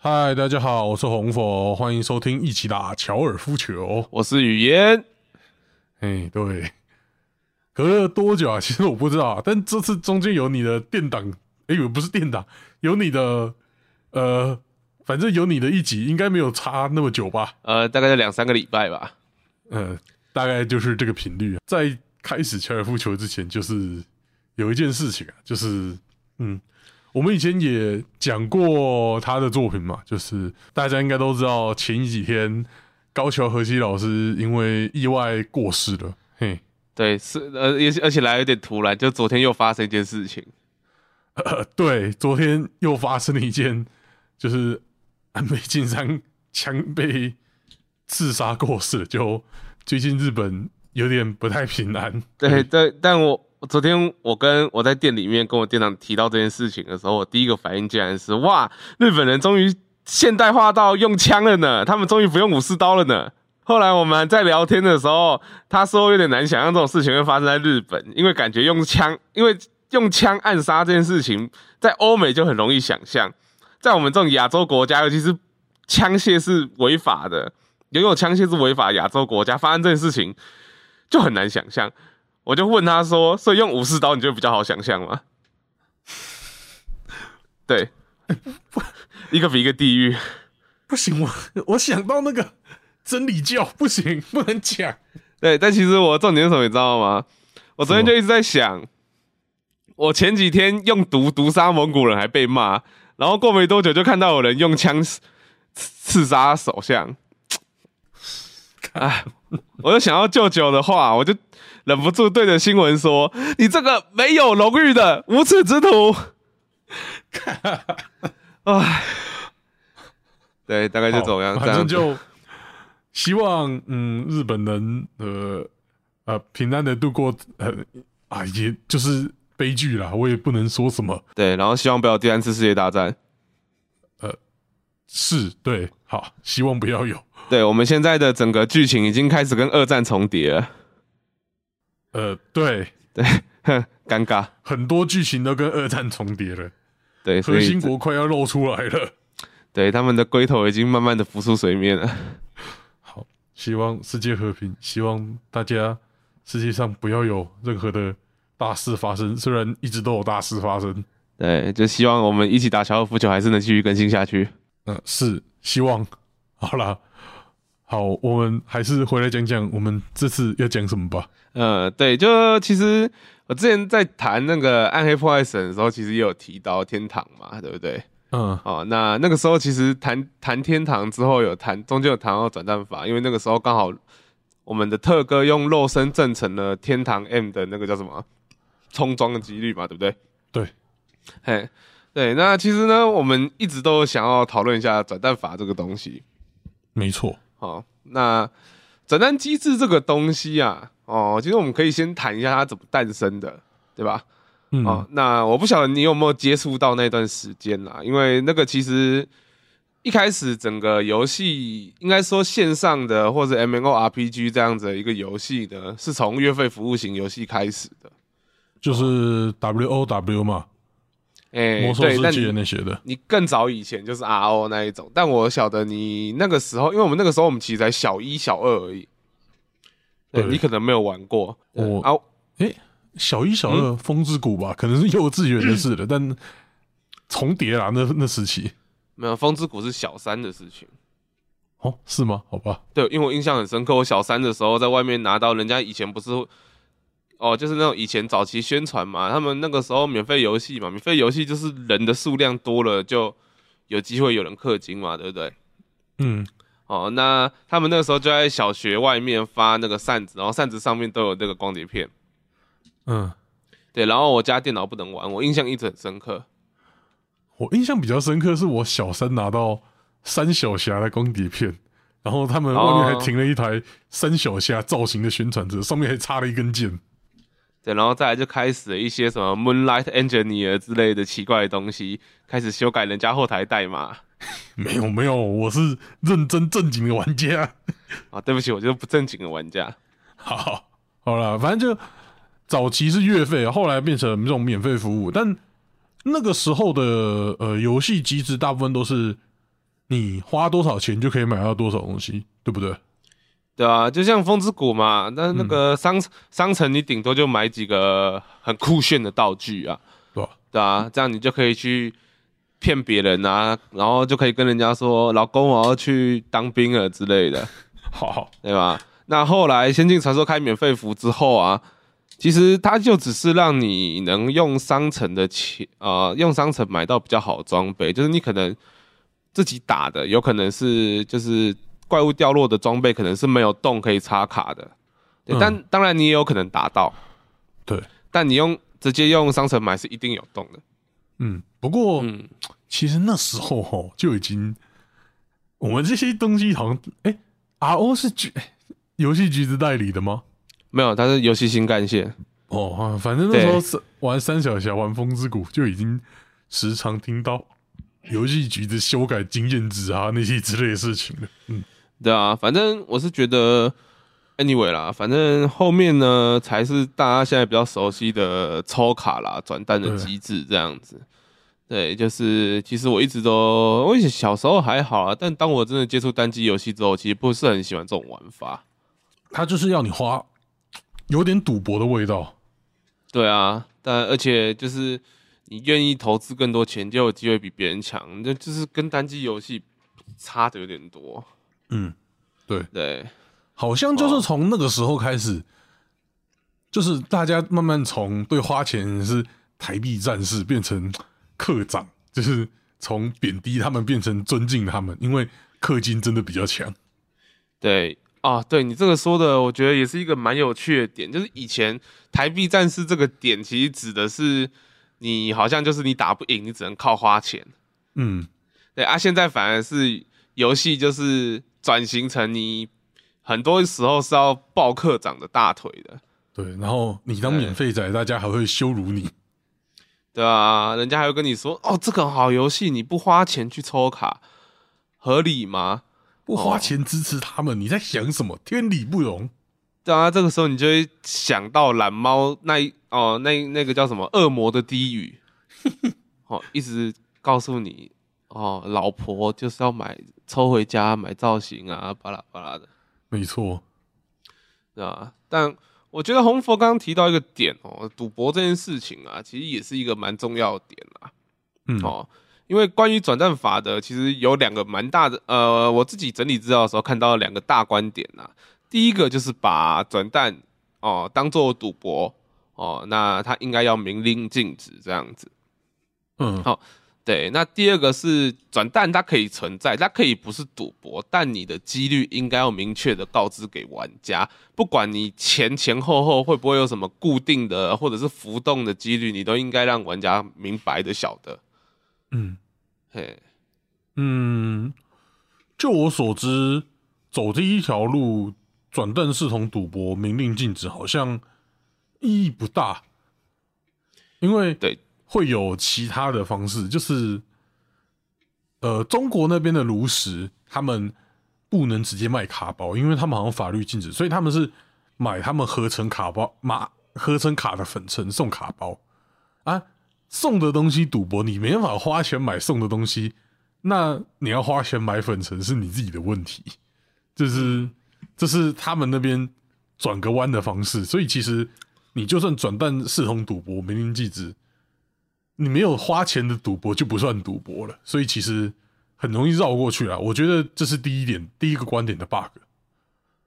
嗨，大家好，我是红佛，欢迎收听一起打乔尔夫球。我是语言，哎，对，隔了多久啊？其实我不知道啊，但这次中间有你的电档，哎，不是电档，有你的，呃，反正有你的一集，应该没有差那么久吧？呃，大概在两三个礼拜吧。呃，大概就是这个频率。在开始乔尔夫球之前，就是有一件事情啊，就是嗯。我们以前也讲过他的作品嘛，就是大家应该都知道，前几天高桥和希老师因为意外过世了。嘿，对，是呃，也而且来有点突然，就昨天又发生一件事情。呃，对，昨天又发生了一件，就是安倍晋三枪被刺杀过世，就最近日本有点不太平安。对对，但我。我昨天我跟我在店里面跟我店长提到这件事情的时候，我第一个反应竟然是哇，日本人终于现代化到用枪了呢，他们终于不用武士刀了呢。后来我们在聊天的时候，他说有点难想象这种事情会发生在日本，因为感觉用枪，因为用枪暗杀这件事情在欧美就很容易想象，在我们这种亚洲国家，尤其是枪械是违法的，拥有枪械是违法，亚洲国家发生这件事情就很难想象。我就问他说：“所以用武士刀，你觉得比较好想象吗？”对，一个比一个地狱。不行，我我想到那个真理教，不行，不能讲。对，但其实我重点是什么，你知道吗？我昨天就一直在想，我前几天用毒毒杀蒙古人还被骂，然后过没多久就看到有人用枪刺刺杀首相。哎，我就想要舅舅的话，我就。忍不住对着新闻说：“你这个没有荣誉的无耻之徒！” 唉，对，大概就这样。反正就希望，嗯，日本人呃呃平安的度过，呃啊，也就是悲剧啦，我也不能说什么。对，然后希望不要第三次世界大战。呃，是对，好，希望不要有。对，我们现在的整个剧情已经开始跟二战重叠了。呃，对 对，尴尬，很多剧情都跟二战重叠了，对，核心国快要露出来了，对，他们的龟头已经慢慢的浮出水面了。好，希望世界和平，希望大家世界上不要有任何的大事发生，虽然一直都有大事发生，对，就希望我们一起打高尔夫球还是能继续更新下去。嗯，是希望。好了。好，我们还是回来讲讲我们这次要讲什么吧。呃，对，就其实我之前在谈那个暗黑破坏神的时候，其实也有提到天堂嘛，对不对？嗯，哦，那那个时候其实谈谈天堂之后，有谈中间有谈到转战法，因为那个时候刚好我们的特哥用肉身证成了天堂 M 的那个叫什么冲装的几率嘛，对不对？对，嘿，对，那其实呢，我们一直都想要讨论一下转战法这个东西，没错。好，那诊断机制这个东西啊，哦，其实我们可以先谈一下它怎么诞生的，对吧？嗯，那我不晓得你有没有接触到那段时间啦，因为那个其实一开始整个游戏应该说线上的或者 M N O R P G 这样子的一个游戏呢，是从月费服务型游戏开始的，就是 W O W 嘛。哎，魔兽世界那些的，你更早以前就是 R O 那一种，但我晓得你那个时候，因为我们那个时候我们其实才小一、小二而已，对你可能没有玩过。我啊，哎，小一、小二风之谷吧，可能是幼稚园的事了，但 重叠啦，那那时期没有风之谷是小三的事情。哦，是吗？好吧，对，因为我印象很深刻，我小三的时候在外面拿到人家以前不是。哦，就是那种以前早期宣传嘛，他们那个时候免费游戏嘛，免费游戏就是人的数量多了就有机会有人氪金嘛，对不对？嗯，哦，那他们那个时候就在小学外面发那个扇子，然后扇子上面都有那个光碟片。嗯，对，然后我家电脑不能玩，我印象一直很深刻。我印象比较深刻是我小三拿到三小侠的光碟片，然后他们外面还停了一台三小侠造型的宣传车，上面还插了一根剑。对，然后再来就开始了一些什么 Moonlight Engineer 之类的奇怪的东西，开始修改人家后台代码。没有没有，我是认真正经的玩家。啊，对不起，我就是不正经的玩家。好，好了，反正就早期是月费，后来变成这种免费服务。但那个时候的呃游戏机制大部分都是你花多少钱就可以买到多少东西，对不对？对啊，就像风之谷嘛，那那个商、商城你顶多就买几个很酷炫的道具啊，对吧？对啊，这样你就可以去骗别人啊，然后就可以跟人家说老公我要去当兵了之类的，好好，对吧？那后来《仙境传说》开免费服之后啊，其实它就只是让你能用商城的钱啊、用商城买到比较好的装备，就是你可能自己打的，有可能是就是怪物掉落的装备，可能是没有洞可以插卡的，对嗯。但当然你也有可能打到，对，但你用直接用商城买是一定有洞的，嗯，不过、嗯，其实那时候吼就已经，我们这些东西好像，哎、r o 是橘哎游戏橘子代理的吗？没有，它是游戏新干线，哦，啊反正那时候对是玩三小侠、玩风之谷，就已经时常听到游戏局的修改经验值啊那些之类的事情了。嗯，对啊，反正我是觉得，anyway 啦，反正后面呢才是大家现在比较熟悉的抽卡啦、转蛋的机制这样子。对，就是其实我一直都，我以前小时候还好啊，但当我真的接触单机游戏之后，其实不是很喜欢这种玩法。它就是要你花有点赌博的味道。对啊，但而且就是你愿意投资更多钱，就有机会比别人强，这就是跟单机游戏差的有点多。嗯，对，对，好像就是从那个时候开始，就是大家慢慢从对花钱是台币战士变成课长，就是从贬低他们变成尊敬他们，因为氪金真的比较强。对啊，对你这个说的，我觉得也是一个蛮有趣的点，就是以前台币战士这个点，其实指的是你好像就是你打不赢，你只能靠花钱。嗯，对啊，现在反而是游戏就是转型成你很多时候是要抱课长的大腿的，对，然后你当免费仔，大家还会羞辱你。对啊，人家还会跟你说哦，这个好游戏，你不花钱去抽卡，合理吗？不花钱支持他们，你在想什么？天理不容。对啊，这个时候你就会想到懒猫那一哦，那那个叫什么恶魔的低语，哦，一直告诉你哦，老婆就是要买抽回家买造型啊，巴拉巴拉的，没错，对吧？但我觉得红佛刚刚提到一个点哦，赌博这件事情啊，其实也是一个蛮重要的点啦。嗯，哦，因为关于转战法的，其实有两个蛮大的，呃，我自己整理资料的时候看到了两个大观点呐。第一个就是把转蛋哦当做赌博哦，那他应该要明令禁止这样子。嗯，好对，那第二个是转蛋，它可以存在，它可以不是赌博，但你的几率应该要明确的告知给玩家，不管你前前后后会不会有什么固定的或者是浮动的几率，你都应该让玩家明白的晓得。嗯。嘿，嗯，就我所知，走第一条路转蛋视同赌博，明令禁止，好像意义不大，因为对会有其他的方式，就是呃，中国那边的炉石他们不能直接卖卡包，因为他们好像法律禁止，所以他们是买他们合成卡包、马合成卡的粉尘送卡包。啊，送的东西赌博，你没办法花钱买送的东西，那你要花钱买粉尘是你自己的问题，就是这是他们那边转个弯的方式，所以其实你就算转蛋视同赌博，明令禁止，你没有花钱的赌博就不算赌博了，所以其实很容易绕过去啊。我觉得这是第一点，第一个观点的 bug。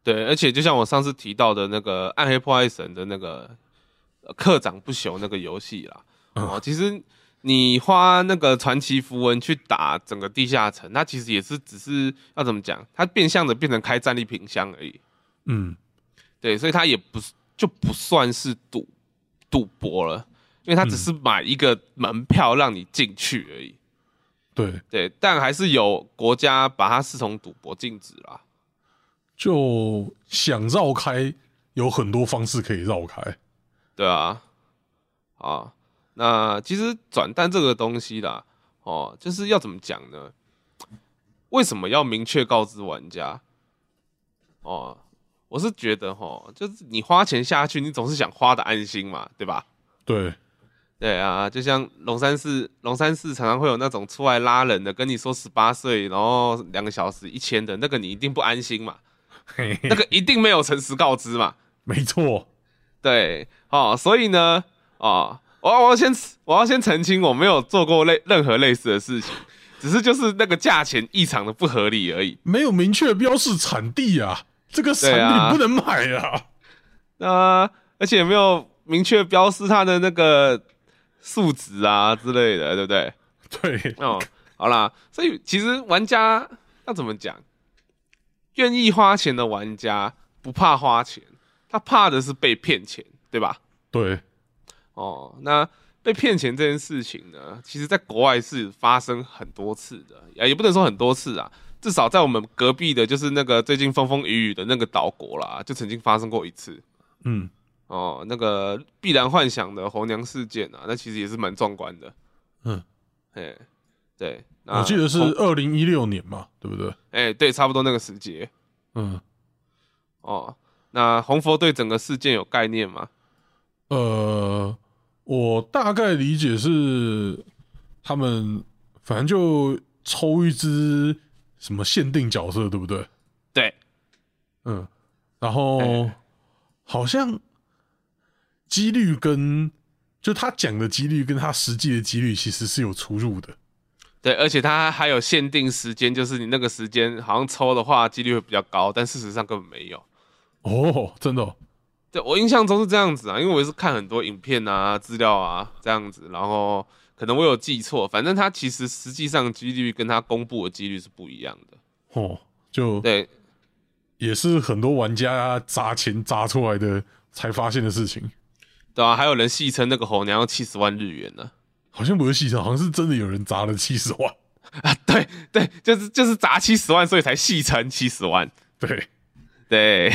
对，而且就像我上次提到的那个《暗黑破坏神》的那个呃课长不朽那个游戏啦，哦，其实你花那个传奇符文去打整个地下城，它其实也是只是要怎么讲，它变相的变成开战利品箱而已。嗯，对，所以它也不是就不算是赌赌博了，因为他只是买一个门票让你进去而已。对，对，但还是有国家把它视同赌博禁止啦。就想绕开，有很多方式可以绕开。对啊，啊，那其实转蛋这个东西啦，哦，就是要怎么讲呢？为什么要明确告知玩家？哦，我是觉得哈，就是你花钱下去，你总是想花的安心嘛，对吧？对，对啊，就像龙山寺，龙山寺常常会有那种出来拉人的，跟你说十八岁，然后两个小时一千的那个，你一定不安心嘛，那个一定没有诚实告知嘛。没错，对，哦，所以呢，哦，我我要先我要先澄清，我没有做过类任何类似的事情，只是就是那个价钱异常的不合理而已。没有明确标示产地啊，这个产对啊品不能买啊。那、而且也没有明确标示它的那个数值啊之类的，对不对？对，哦，好啦，所以其实玩家要怎么讲？愿意花钱的玩家不怕花钱，他怕的是被骗钱，对吧？对，哦，那被骗钱这件事情呢，其实在国外是发生很多次的，也也不能说很多次啊，至少在我们隔壁的，就是那个最近风风雨雨的那个岛国啦，就曾经发生过一次。嗯，哦，那个必然幻想的红娘事件啊，那其实也是蛮壮观的。嗯，哎，对，我记得是红二零一六年嘛，对不对？哎，对，差不多那个时节。嗯，哦，那红佛对整个事件有概念吗？呃，我大概理解是他们反正就抽一只什么限定角色，对不对？对，嗯，然后哎好像几率跟就他讲的几率跟他实际的几率其实是有出入的。对，而且他还有限定时间，就是你那个时间好像抽的话，几率会比较高，但事实上根本没有。哦，真的哦、对我印象中是这样子啊，因为我也是看很多影片啊、资料啊这样子，然后可能我有记错，反正他其实实际上几率跟他公布的几率是不一样的。哦，就对，也是很多玩家砸钱砸出来的才发现的事情。对啊，还有人戏称那个红娘要七十万日元呢。好像不是戏称，好像是真的有人砸了七十万。啊，对对，就是就是砸七十万，所以才戏称七十万。对，对，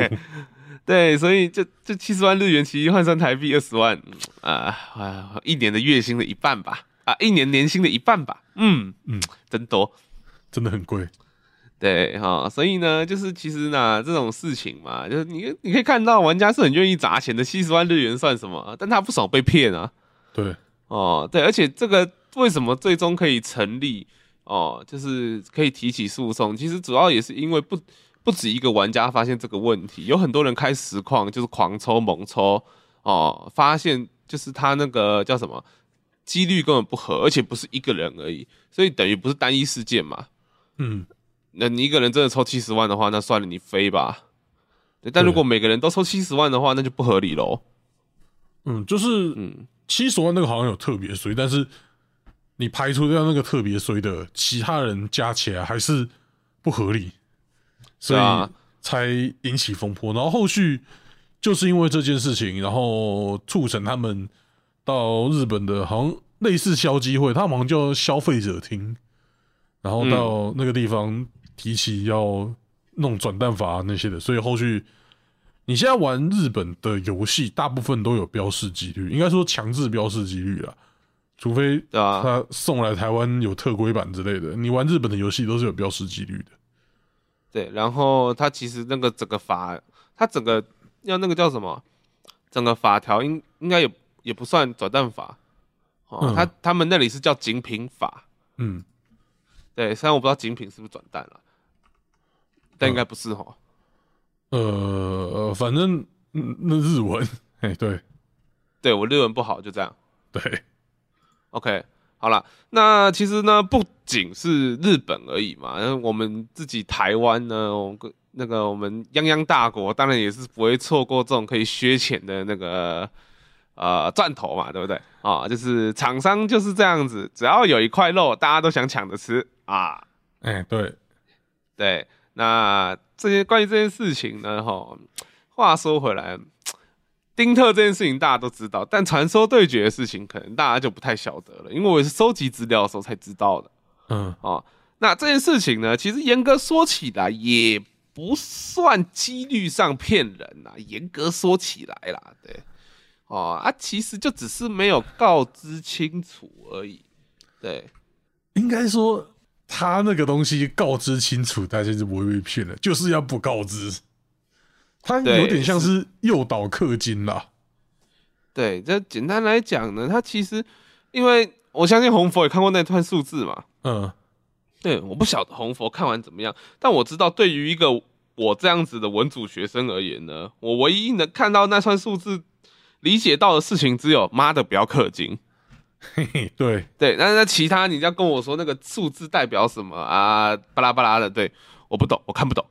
对，所以这这七十万日元其实换算台币二十万，嗯啊啊，一年的月薪的一半吧，啊，一年年薪的一半吧，嗯嗯，真多。真的很贵。对哈、所以呢，就是其实呢，这种事情嘛，就是你你可以看到玩家是很愿意砸钱的，七十万日元算什么？但他不爽被骗啊。对，哦，对，而且这个为什么最终可以成立？哦，就是可以提起诉讼，其实主要也是因为不不止一个玩家发现这个问题，有很多人开实况就是狂抽猛抽，哦，发现就是他那个叫什么几率根本不合，而且不是一个人而已，所以等于不是单一事件嘛。嗯，那你一个人真的抽七十万的话，那算了，你飞吧。对，但如果每个人都抽七十万的话，那就不合理喽。嗯，就是嗯，七十万那个好像有特别税，但是你排除掉那个特别税的，其他人加起来还是不合理，所以才引起风波。然后后续就是因为这件事情，然后促成他们到日本的好像类似消基会，他们好像叫消费者厅，然后到那个地方提起要弄转蛋法、啊那些的，所以后续你现在玩日本的游戏，大部分都有标示几率，应该说强制标示几率啦，除非啊，他送来台湾有特规版之类的，你玩日本的游戏都是有标示几率的。对，然后他其实那个整个法，他整个要那个叫什么，整个法条应应该也也不算转蛋法，哦，嗯。他他们那里是叫精品法，嗯，对，虽然我不知道精品是不是转蛋了，但应该不是哦。呃呃，反正嗯那日文，哎，对对我日文不好，就这样。对，OK，好了，那其实呢，不仅是日本而已嘛，那我们自己台湾呢，我们那个我们泱泱大国，当然也是不会错过这种可以削钱的那个呃钻头嘛，对不对？啊，就是厂商就是这样子，只要有一块肉，大家都想抢着吃啊。哎对，对，那这些关于这件事情呢，哈，话说回来，丁特这件事情大家都知道，但传说对决的事情可能大家就不太晓得了，因为我也是收集资料的时候才知道的嗯哦。那这件事情呢，其实严格说起来也不算几率上骗人呐、严格说起来啦，对，哦啊，其实就只是没有告知清楚而已，对。应该说他那个东西告知清楚，大家就不会被骗了，就是要不告知。他有点像是诱导氪金啦，对，这简单来讲呢，他其实因为我相信红佛也看过那串数字嘛，嗯，对，我不晓得红佛看完怎么样，但我知道对于一个我这样子的文组学生而言呢，我唯一能看到那串数字理解到的事情只有妈的不要氪金。嘿嘿，对，对，那那其他你要跟我说那个数字代表什么啊？巴拉巴拉的，对，我不懂，我看不懂。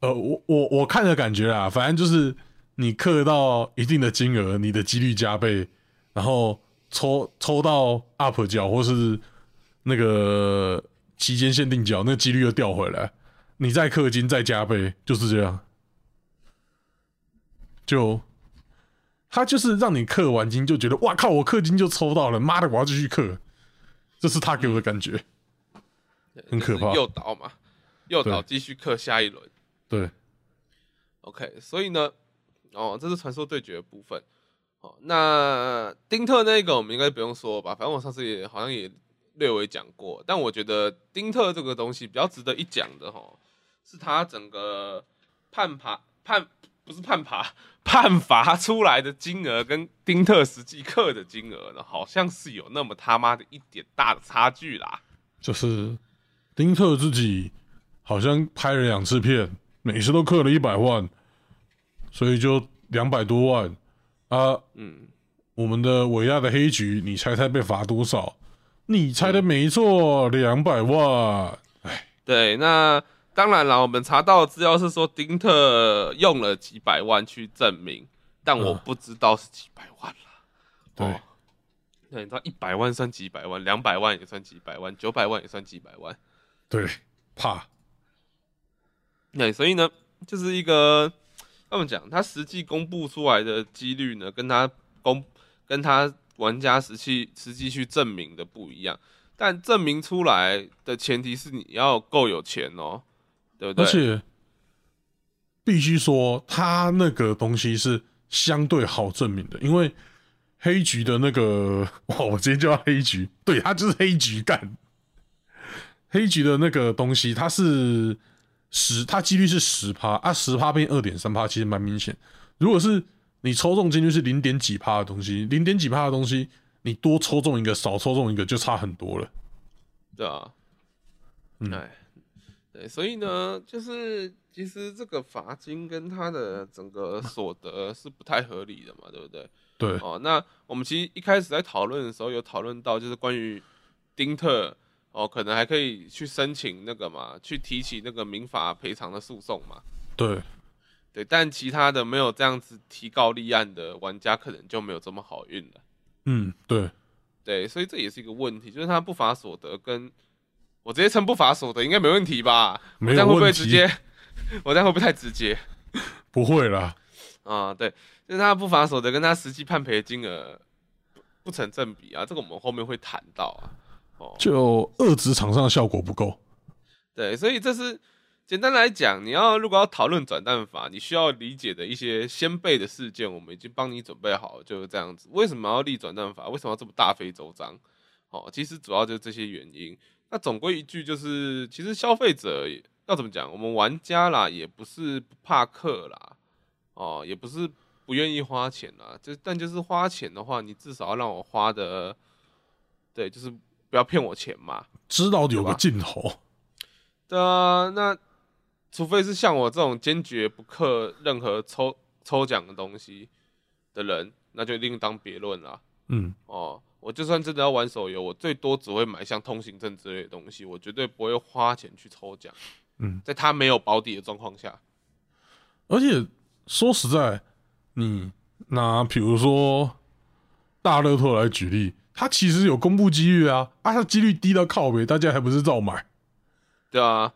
呃，我我我看的感觉啊，反正就是你氪到一定的金额，你的几率加倍，然后抽抽到 up 角或是那个期间限定角，那几率又掉回来，你再氪金再加倍，就是这样。就他就是让你氪完金就觉得哇靠，我氪金就抽到了，妈的，我要继续氪，这是他给我的感觉。很可怕就是诱导嘛，诱导继续氪下一轮。对，OK，所以呢，哦，这是传说对决的部分。哦，那丁特那个我们应该不用说吧，反正我上次也好像也略微讲过。但我觉得丁特这个东西比较值得一讲的哈，是他整个判罚判不是判罚判罚出来的金额跟丁特实际氪的金额呢，好像是有那么他妈的一点大的差距啦。就是丁特自己好像拍了两次片，每次都刻了一百万，所以就两百多万啊。嗯，我们的伟亚的黑局，你猜猜被罚多少？你猜的没错，两百万。哎对，那当然了，我们查到的资料是说丁特用了几百万去证明，但我嗯不知道是几百万啦。对哦那你知道一百万算几百万，两百万也算几百万，九百万也算几百万。对，怕对，所以呢，就是一个他们讲，他实际公布出来的几率呢，跟他公跟他玩家实际实际去证明的不一样。但证明出来的前提是你要够有钱哦，对不对？而且必须说，他那个东西是相对好证明的，因为黑局的那个，哇，我直接叫他黑局，对他就是黑局干。黑局的那个东西，它是十，它几率是十趴啊，十趴变二点三趴，其实蛮明显。如果是你抽中几率是零点几趴的东西，零点几趴的东西，你多抽中一个，少抽中一个，就差很多了。对啊，嗯哎，对，所以呢，就是其实这个罚金跟他的整个所得是不太合理的嘛，对不对？对，哦，那我们其实一开始在讨论的时候有讨论到，就是关于丁特哦，可能还可以去申请那个嘛，去提起那个民法赔偿的诉讼嘛。对，对，但其他的没有这样子提告立案的玩家，可能就没有这么好运了。嗯，对，对，所以这也是一个问题，就是他不法所得跟我直接称不法所得应该没问题吧？我没有这样会不会直接？我这样会不会太直接 不会啦。啊？对，就是他不法所得跟他实际判赔的金额不不成正比啊，这个我们后面会谈到啊。哦，就二职场上的效果不够。对，所以这是简单来讲，你要如果要讨论转蛋法，你需要理解的一些先辈的事件，我们已经帮你准备好了，就是这样子。为什么要立转蛋法？为什么要这么大费周章？哦，其实主要就是这些原因。那总归一句就是，其实消费者要怎么讲？我们玩家啦，也不是不怕氪啦，哦，也不是不愿意花钱啦，就但就是花钱的话，你至少要让我花的，对，就是不要骗我钱嘛。知道有个尽头。对啊，那除非是像我这种坚决不氪任何抽抽奖的东西的人，那就另当别论啦。嗯，哦，我就算真的要玩手游，我最多只会买像通行证之类的东西，我绝对不会花钱去抽奖。嗯，在他没有保底的状况下，而且说实在，你拿比如说大乐透来举例，它其实有公布几率啊，啊，它几率低到靠北，大家还不是照买？对啊，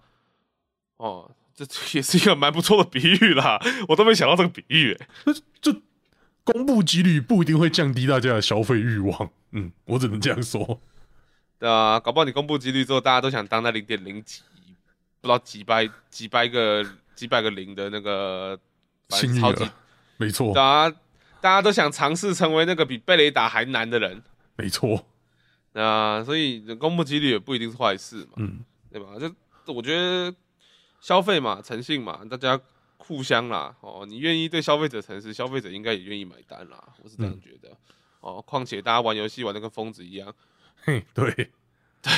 哦，这这也是一个蛮不错的比喻啦，我都没想到这个比喻、欸。这公布几率不一定会降低大家的消费欲望。嗯，我只能这样说。对啊，搞不好你公布几率之后，大家都想当那零点零几，不知道几百几百个几百个零的那个超级儿，没错大家，大家都想尝试成为那个比贝雷达还难的人。没错。啊，所以公布几率也不一定是坏事嘛，嗯，对吧？就我觉得消费嘛，诚信嘛，大家互相啦，哦，你愿意对消费者诚实，消费者应该也愿意买单啦，我是这样觉得。哦，况且大家玩游戏玩的跟疯子一样，嘿，对，对，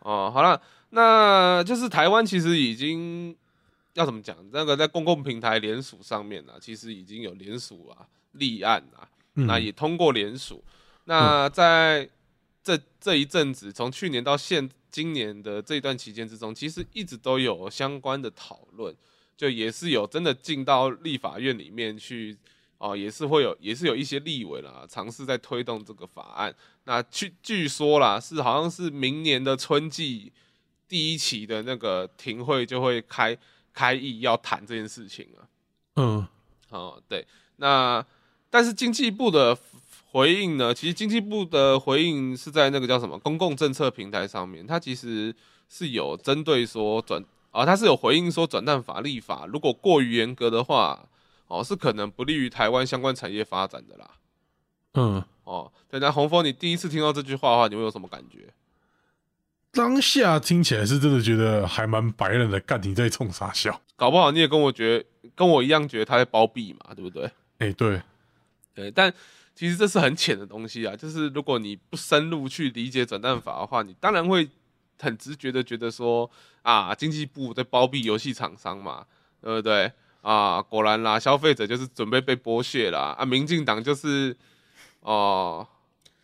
哦，好了，那就是台湾其实已经要怎么讲？那个在公共平台联署上面呢，其实已经有联署啊立案啊，那也通过联署。那在这这一阵子，从去年到现今年的这一段期间之中，其实一直都有相关的讨论，就也是有真的进到立法院里面去。哦，也是会有，也是有一些立委啦，尝试在推动这个法案。那据据说啦，是好像是明年的春季第一期的那个庭会就会开开议要谈这件事情了。嗯，哦，对。那但是经济部的回应呢？其实经济部的回应是在那个叫什么公共政策平台上面，它其实是有针对说转啊，他是有回应说转蛋法立法如果过于严格的话。哦，是可能不利于台湾相关产业发展的啦。嗯，哦，对，那洪峰，你第一次听到这句话的话，你会有什么感觉？当下听起来是真的觉得还蛮白人的，干你在冲傻笑，搞不好你也跟我觉跟我一样觉得他在包庇嘛，对不对？哎，对，对，但其实这是很浅的东西啊，就是如果你不深入去理解转蛋法的话，你当然会很直觉的觉得说啊，经济部在包庇游戏厂商嘛，对不对？啊，果然啦，消费者就是准备被剥削啦。啊！民进党就是，哦，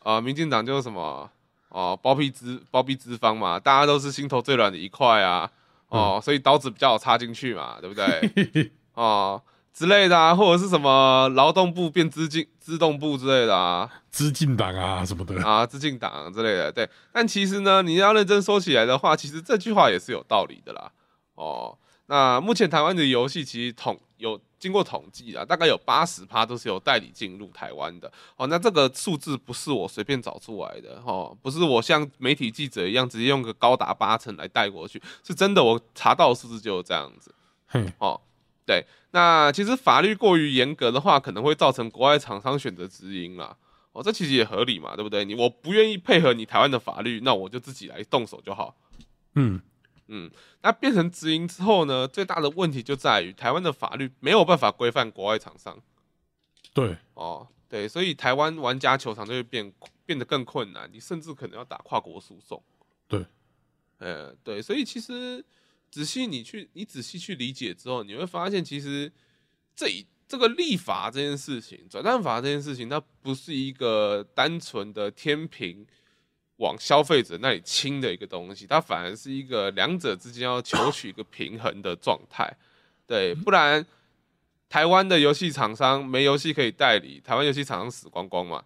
啊，民进党就是什么，哦，包庇资包庇资方嘛，大家都是心头最软的一块啊，哦，所以刀子比较好插进去嘛，对不对？哦，之类的啊，或者是什么劳动部变资进资动部之类的啊，资进党啊什么的啊，资进党之类的，对。但其实呢，你要认真说起来的话，其实这句话也是有道理的啦，哦。那目前台湾的游戏其实统有经过统计啊，大概有八十趴都是有代理进入台湾的。哦，那这个数字不是我随便找出来的，哦，不是我像媒体记者一样直接用个高达八成来带过去，是真的，我查到的数字就是这样子。嘿，哦，对，那其实法律过于严格的话，可能会造成国外厂商选择直营啦。哦，这其实也合理嘛，对不对？你我不愿意配合你台湾的法律，那我就自己来动手就好。嗯。嗯，那变成直营之后呢？最大的问题就在于台湾的法律没有办法规范国外厂商。对，哦，对，所以台湾玩家球场就会变变得更困难，你甚至可能要打跨国诉讼。对，呃，对，所以其实仔细你去，你仔细去理解之后，你会发现，其实这一这个立法这件事情，转蛋法这件事情，它不是一个单纯的天平。往消费者那里倾的一个东西，它反而是一个两者之间要求取一个平衡的状态，对，不然台湾的游戏厂商没游戏可以代理，台湾游戏厂商死光光嘛，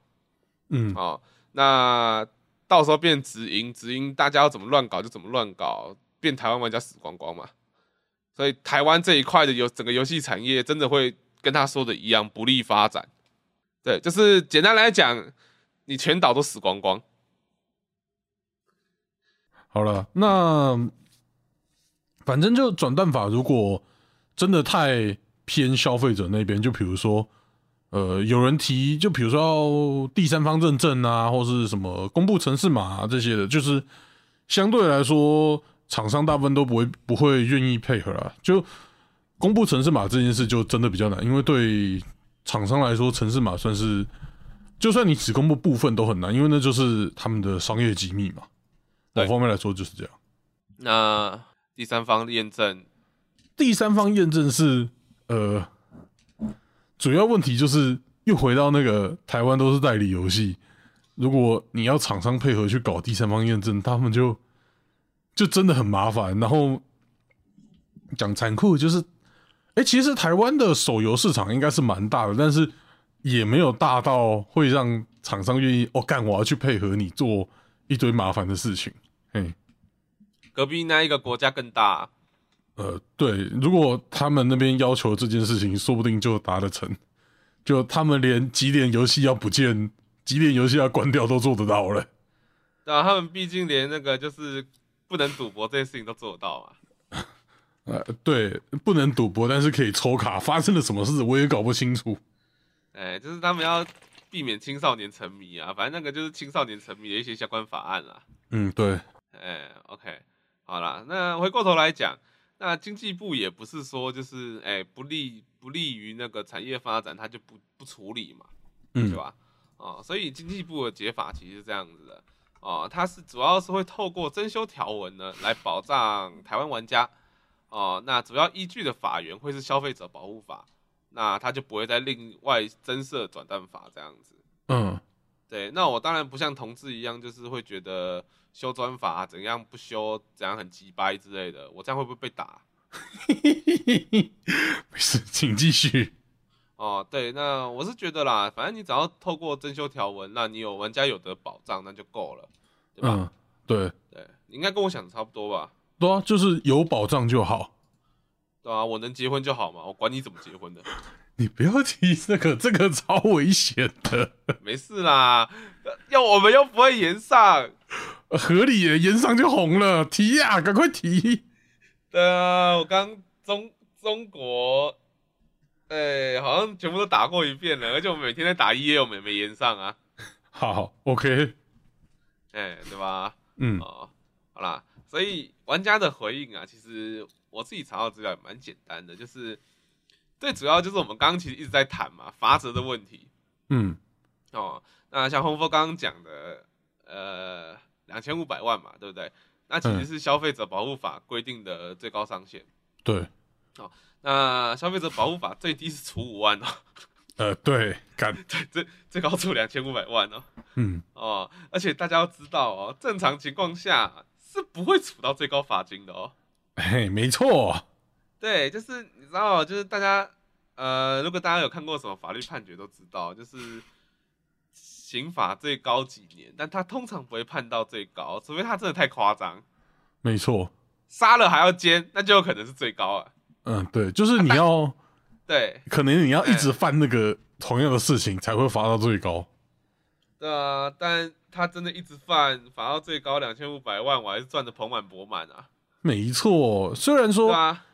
嗯，哦，那到时候变直营，直营大家要怎么乱搞就怎么乱搞，变台湾玩家死光光嘛，所以台湾这一块的游整个游戏产业真的会跟他说的一样不利发展，对，就是简单来讲，你全岛都死光光。好了，那反正就转蛋法，如果真的太偏消费者那边，就比如说，呃，有人提，就比如说要第三方认证啊，或是什么公布城市码这些的，就是相对来说，厂商大部分都不会不会愿意配合啊。就公布城市码这件事，就真的比较难，因为对厂商来说，城市码算是，就算你只公布部分都很难，因为那就是他们的商业机密嘛。某方面来说就是这样。那第三方验证，第三方验证是呃，主要问题就是又回到那个台湾都是代理游戏，如果你要厂商配合去搞第三方验证，他们就就真的很麻烦。然后讲残酷就是，哎，其实台湾的手游市场应该是蛮大的，但是也没有大到会让厂商愿意哦干我要去配合你做一堆麻烦的事情。嘿，隔壁那一个国家更大。呃，对，如果他们那边要求这件事情，说不定就达得成。就他们连几点游戏要不见，几点游戏要关掉都做得到了。对啊，他们毕竟连那个就是不能赌博这件事情都做得到嘛。呃，对，不能赌博，但是可以抽卡。发生了什么事，我也搞不清楚。哎，就是他们要避免青少年沉迷啊，反正那个就是青少年沉迷的一些相关法案啦。嗯，对。哎，OK，好啦，那回过头来讲，那经济部也不是说就是哎不利不利于那个产业发展，他就不不处理嘛，嗯对吧？哦，所以经济部的解法其实是这样子的哦，它是主要是会透过增修条文呢来保障台湾玩家哦，那主要依据的法源会是消费者保护法，那它就不会再另外增设转蛋法这样子。嗯，对，那我当然不像同志一样，就是会觉得修专法怎样不修，怎样很鸡掰之类的，我这样会不会被打？没事，请继续。哦，对，那我是觉得啦，反正你只要透过增修条文，那你有玩家有得保障，那就够了，对吧？嗯，对，对，你应该跟我想的差不多吧？对啊，就是有保障就好。对啊，我能结婚就好嘛，我管你怎么结婚的，你不要提这个，这个超危险的。没事啦。要我们又不会延上，合理耶，延上就红了，提呀、赶快提。对啊，我刚中中国，哎、好像全部都打过一遍了，而且我们每天在打一 A，我们也没延上啊，好，OK，哎、对吧？嗯哦，好啦，所以玩家的回应啊，其实我自己查到资料也蛮简单的，就是最主要就是我们刚刚其实一直在谈嘛，罚则的问题嗯哦。那像洪峰刚刚讲的，呃，两千五百万嘛，对不对？那其实是消费者保护法规定的最高上限。对，那消费者保护法最低是处五万哦，呃，对，干，最最高处两千五百万哦。嗯，哦，而且大家要知道哦，正常情况下是不会处到最高罚金的哦。嘿，没错，对，就是你知道，就是大家呃，如果大家有看过什么法律判决都知道，就是刑法最高几年，但他通常不会判到最高，除非他真的太夸张，没错，杀了还要监，那就有可能是最高啊。嗯，对，就是你要，对可能你要一直犯那个同样的事情才会罚到最高。对啊，但他真的一直犯，罚到最高两千五百万，我还是赚的盆满钵满啊。没错，虽然说啊，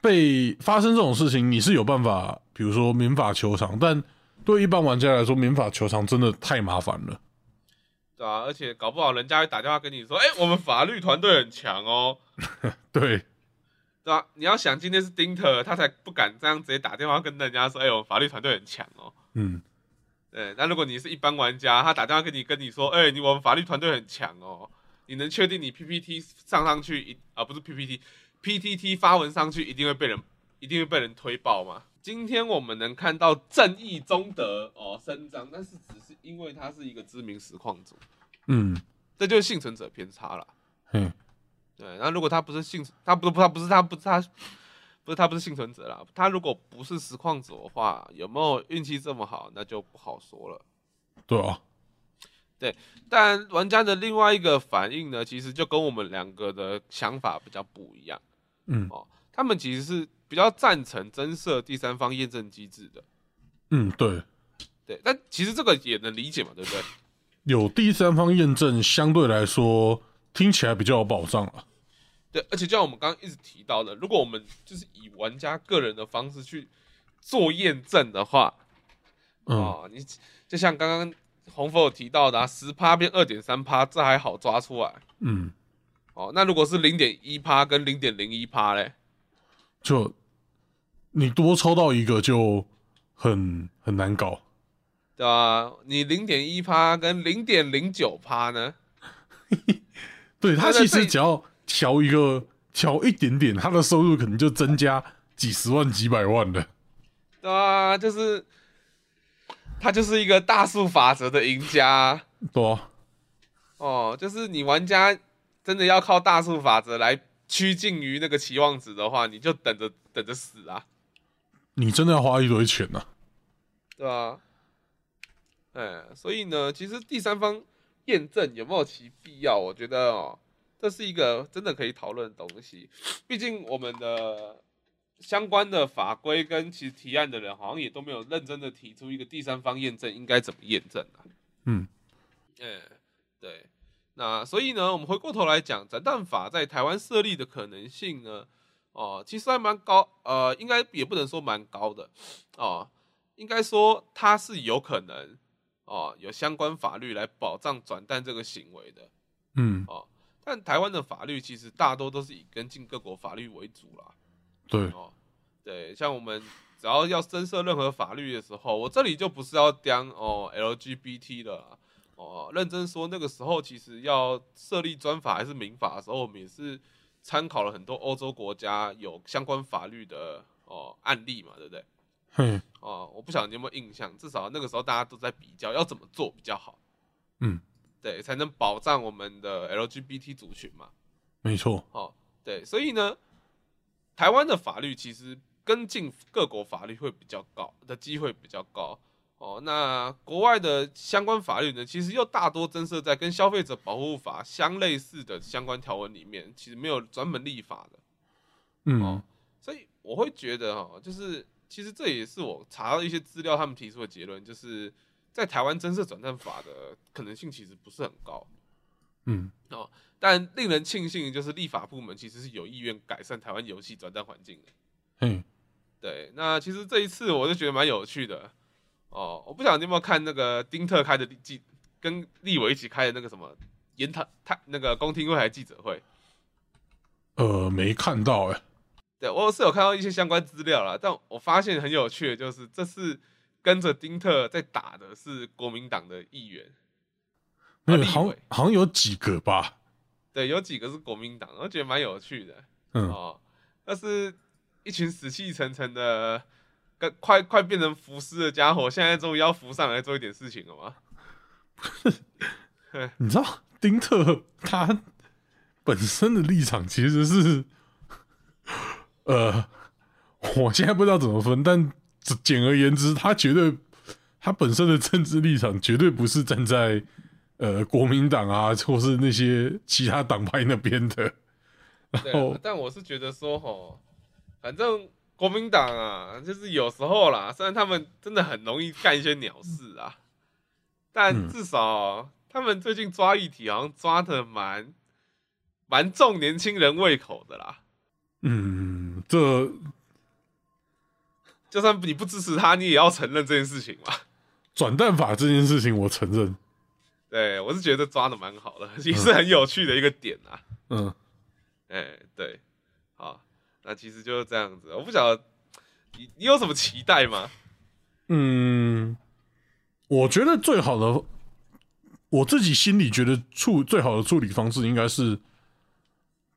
被发生这种事情，你是有办法，比如说民法求偿，但对一般玩家来说，民法求偿真的太麻烦了。对啊，而且搞不好人家会打电话跟你说，哎、我们法律团队很强哦。对，对啊，你要想今天是丁特，他才不敢这样直接打电话跟人家说，哎、我们法律团队很强哦。嗯，对，那如果你是一般玩家，他打电话跟你跟你说，哎、你我们法律团队很强哦，你能确定你 PPT 上上去一啊不是 PPT，PTT 发文上去一定会被人一定会被人推爆吗？今天我们能看到正义中德哦伸张，但是只是因为他是一个知名实况组，嗯，这就是幸存者偏差了。嘿，对，那如果他不是幸，他不是他不是他不是他不是他不是幸存者啦，他如果不是实况者的话，有没有运气这么好，那就不好说了。对啊，对但玩家的另外一个反应呢，其实就跟我们两个的想法比较不一样嗯哦。他们其实是比较赞成增设第三方验证机制的，嗯，对，对。但其实这个也能理解嘛，对不对？有第三方验证，相对来说听起来比较有保障啊。对，而且就像我们刚刚一直提到的，如果我们就是以玩家个人的方式去做验证的话，嗯，哦，你就像刚刚红佛有提到的、啊，十趴变二点三趴，这还好抓出来。嗯，哦，那如果是零点一趴跟零点零一趴嘞？就你多抽到一个就很很难搞。对吧？你零点一趴跟零点零九趴呢？对他他其实只要调一个调一点点，他的收入可能就增加几十万、几百万的。对啊，就是他就是一个大数法则的赢家。对啊，哦，就是你玩家真的要靠大数法则来趋近于那个期望值的话，你就等着等着死啊，你真的要花一堆钱呢、对啊、哎，所以呢，其实第三方验证有没有其必要？我觉得哦，这是一个真的可以讨论的东西。毕竟我们的相关的法规跟其实提案的人，好像也都没有认真的提出一个第三方验证应该怎么验证啊。嗯，哎，对。那所以呢，我们回过头来讲，斩弹法在台湾设立的可能性呢，哦，其实还蛮高，呃，应该也不能说蛮高的，哦，应该说它是有可能，哦，有相关法律来保障转蛋这个行为的，嗯，哦但台湾的法律其实大多都是以跟进各国法律为主啦。对，哦，对，像我们只要要增设任何法律的时候，我这里就不是要讲哦 LGBT 的啦哦，认真说，那个时候其实要设立专法还是民法的时候，我们也是参考了很多欧洲国家有相关法律的哦案例嘛，对不对？嘿，哦，我不晓得你有没有印象，至少那个时候大家都在比较要怎么做比较好，嗯，对，才能保障我们的 LGBT 族群嘛。没错，哦，对，所以呢，台湾的法律其实跟进各国法律会比较高的机会比较高。哦，那国外的相关法律呢，其实又大多增设在跟消费者保护法相类似的相关条文里面，其实没有专门立法的。嗯哦，所以我会觉得哈、就是其实这也是我查到一些资料，他们提出的结论，就是在台湾增设转蛋法的可能性其实不是很高。嗯哦但令人庆幸的就是立法部门其实是有意愿改善台湾游戏转战环境的。嗯，对，那其实这一次我就觉得蛮有趣的哦。我不晓得你有没有看那个丁特开的记，跟立委一起开的那个什么研讨他那个公听会还是记者会。呃，没看到哎、对我是有看到一些相关资料啦，但我发现很有趣的就是，这次跟着丁特在打的是国民党的议员，那个好像好像有几个吧，对，有几个是国民党，我觉得蛮有趣的。嗯，哦，那是一群死气沉沉的，跟快快变成浮尸的家伙，现在终于要浮上来做一点事情了吗？你知道丁特他本身的立场其实是，呃，我现在不知道怎么分，但简而言之，他绝对他本身的政治立场绝对不是站在呃国民党啊，或是那些其他党派那边的。然后啊，但我是觉得说，吼，反正国民党啊，就是有时候啦，虽然他们真的很容易干一些鸟事啊，但嗯至少他们最近抓议题好像抓的蛮蛮重年轻人胃口的啦。嗯，这就算你不支持他，你也要承认这件事情嘛。转蛋法这件事情，我承认，对我是觉得抓的蛮好的，也是很有趣的一个点啊。嗯，哎、对，好，那其实就是这样子。我不晓得你你有什么期待吗？嗯，我觉得最好的，我自己心里觉得处最好的处理方式应该是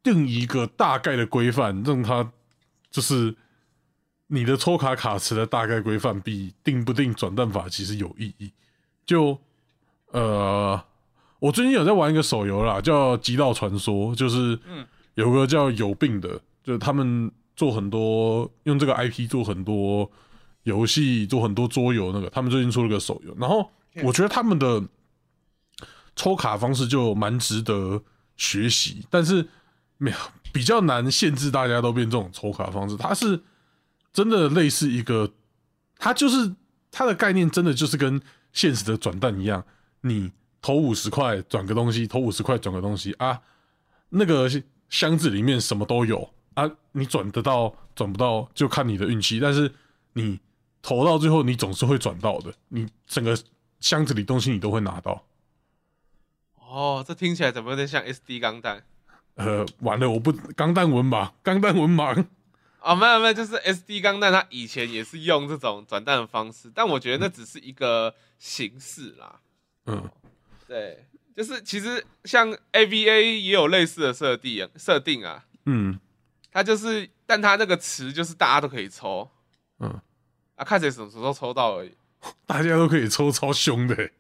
定一个大概的规范，让它就是你的抽卡卡池的大概规范，比定不定转蛋法其实有意义。就呃，我最近有在玩一个手游啦，叫《极道传说》，就是嗯。有个叫有病的，就是他们做很多用这个 IP 做很多游戏，做很多桌游，那个他们最近出了个手游，然后我觉得他们的抽卡方式就蛮值得学习，但是没有比较难限制大家都变这种抽卡方式，它是真的类似一个，它就是它的概念真的就是跟现实的转蛋一样，你投五十块转个东西，投五十块转个东西啊，那个箱子里面什么都有啊，你转得到转不到就看你的运气，但是你投到最后你总是会转到的，你整个箱子里东西你都会拿到。哦，这听起来怎么有点像 SD 钢弹？呃，完了，我不钢弹文盲，钢弹文盲，哦，没有没有，就是 SD 钢弹，它以前也是用这种转弹的方式，但我觉得那只是一个形式啦。嗯对，就是其实像 AVA 也有类似的设定设定啊，嗯它就是，但它那个词就是大家都可以抽嗯，啊，看谁什么时候抽到而已。大家都可以抽超凶的欸，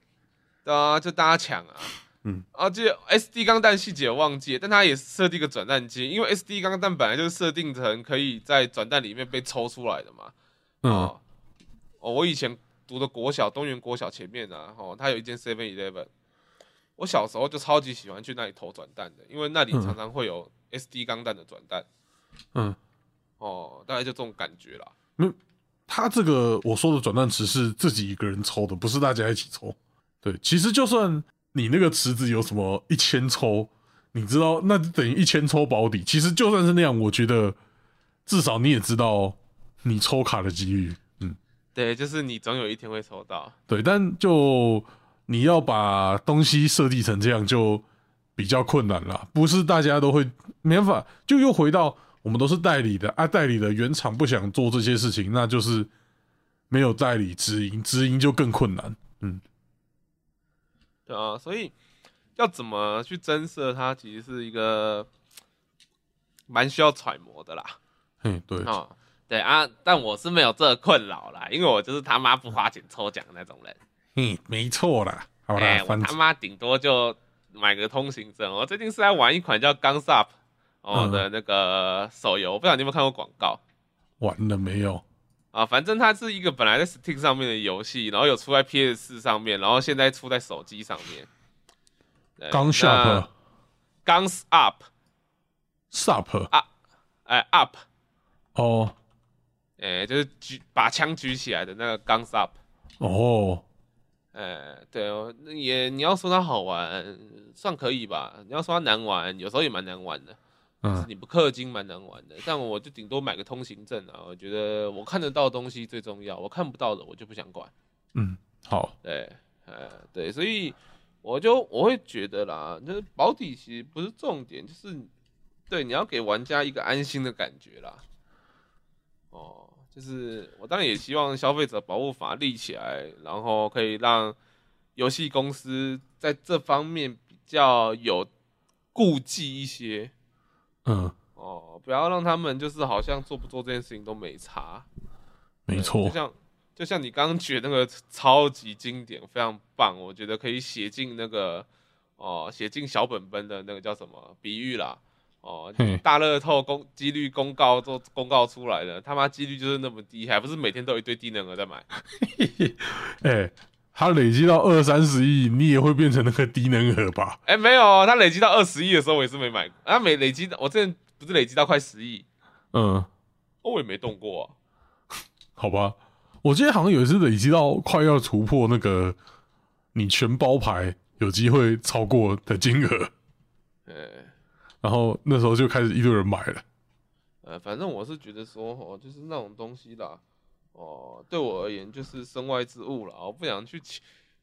对啊，就大家抢啊。嗯，啊，这 SD 钢弹细节我忘记了，但它也设定一个转蛋机，因为 SD 钢弹本来就是设定成可以在转蛋里面被抽出来的嘛。嗯哦，哦，我以前读的国小东园国小前面啊，哦，它有一间 Seven Eleven，我小时候就超级喜欢去那里投转蛋的，因为那里嗯常常会有 SD 钢弹的转蛋。嗯，哦，大概就这种感觉啦。他这个我说的转蛋池是自己一个人抽的，不是大家一起抽。对，其实就算你那个池子有什么一千抽，你知道那等于一千抽保底。其实就算是那样，我觉得至少你也知道你抽卡的几率。嗯，对，就是你总有一天会抽到。对，但就你要把东西设计成这样，就比较困难了，不是大家都会没办法，就又回到我们都是代理的啊，代理的原厂不想做这些事情，那就是没有代理直营，直营就更困难。嗯，对啊，所以要怎么去增设它，其实是一个蛮需要揣摩的啦。嗯，对，哦，对啊，但我是没有这个困扰啦，因为我就是他妈不花钱抽奖的那种人。嗯，没错啦，好啦，哎、我他妈顶多就买个通行证。我最近是在玩一款叫《Guns Up》哦嗯的那个手游，我不知道你有没有看过广告玩了没有？啊？反正它是一个本来在 Steam 上面的游戏，然后有出在 PS 四上面，然后现在出在手机上面。对刚 shop 那 Guns Up，sup 哎、Up，哦哎、就是举把枪举起来的那个 Guns Up。哦，哎，对哦，那也你要说它好玩，算可以吧。你要说它难玩，有时候也蛮难玩的。嗯你不氪金蛮难玩的，但我就顶多买个通行证啊。我觉得我看得到东西最重要，我看不到的我就不想管。嗯，好，对，呃，对，所以我就我会觉得啦，就是保底其实不是重点，就是对你要给玩家一个安心的感觉啦。哦，就是我当然也希望消费者保护法立起来，然后可以让游戏公司在这方面比较有顾忌一些。嗯，哦，不要让他们就是好像做不做这件事情都没差。没错就，像就像你刚刚举的那个超级经典，非常棒，我觉得可以写进那个哦，写进小本本的那个叫什么比喻啦。哦，大乐透公几率公告都公告出来了，他妈几率就是那么低，还不是每天都有一堆低能儿在买？哎，它累积到二三十亿，你也会变成那个低能儿吧？哎、没有哦，他累积到二十亿的时候，我也是没买过。他每累积到，我之前不是累积到快十亿，嗯，哦我也没动过啊。好吧，我记得好像有一次累积到快要突破那个你全包牌有机会超过的金额，呃然后那时候就开始一堆人买了。呃，反正我是觉得说，哦，就是那种东西啦，哦，对我而言就是身外之物了，我不想去，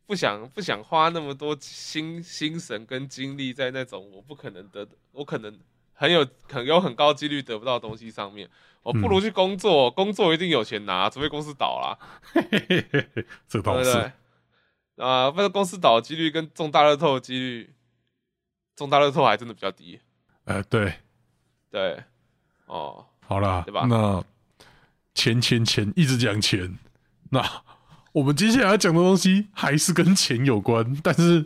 不想不想花那么多心心神跟精力在那种我不可能得，我可能很有很有很高几率得不到的东西上面，我不如去工作，工作一定有钱拿，除非公司倒了，嘿嘿嘿嘿，这倒是对不对？啊，不是公司倒的几率跟中大乐透的几率，中大乐透还真的比较低，呃，对，对，哦，好了，对吧？那钱钱钱一直讲钱，那我们接下来要讲的东西还是跟钱有关，但是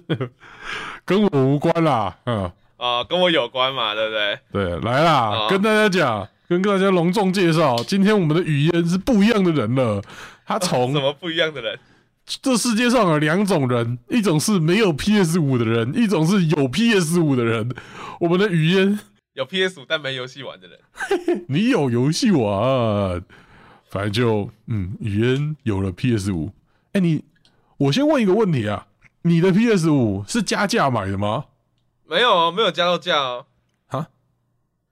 跟我无关啦。嗯，啊，跟我有关嘛，对不对？对，来啦，哦跟大家讲，跟大家隆重介绍，今天我们的语言是不一样的人了。他从 什么不一样的人？这世界上有两种人，一种是没有 PS 五的人，一种是有 PS 五的人。我们的语言，有 PS 五但没游戏玩的人，你有游戏玩，反正就嗯，语言有了 PS 五。哎，你，我先问一个问题啊，你的 PS 五是加价买的吗？没有哦，没有加到价哦，啊，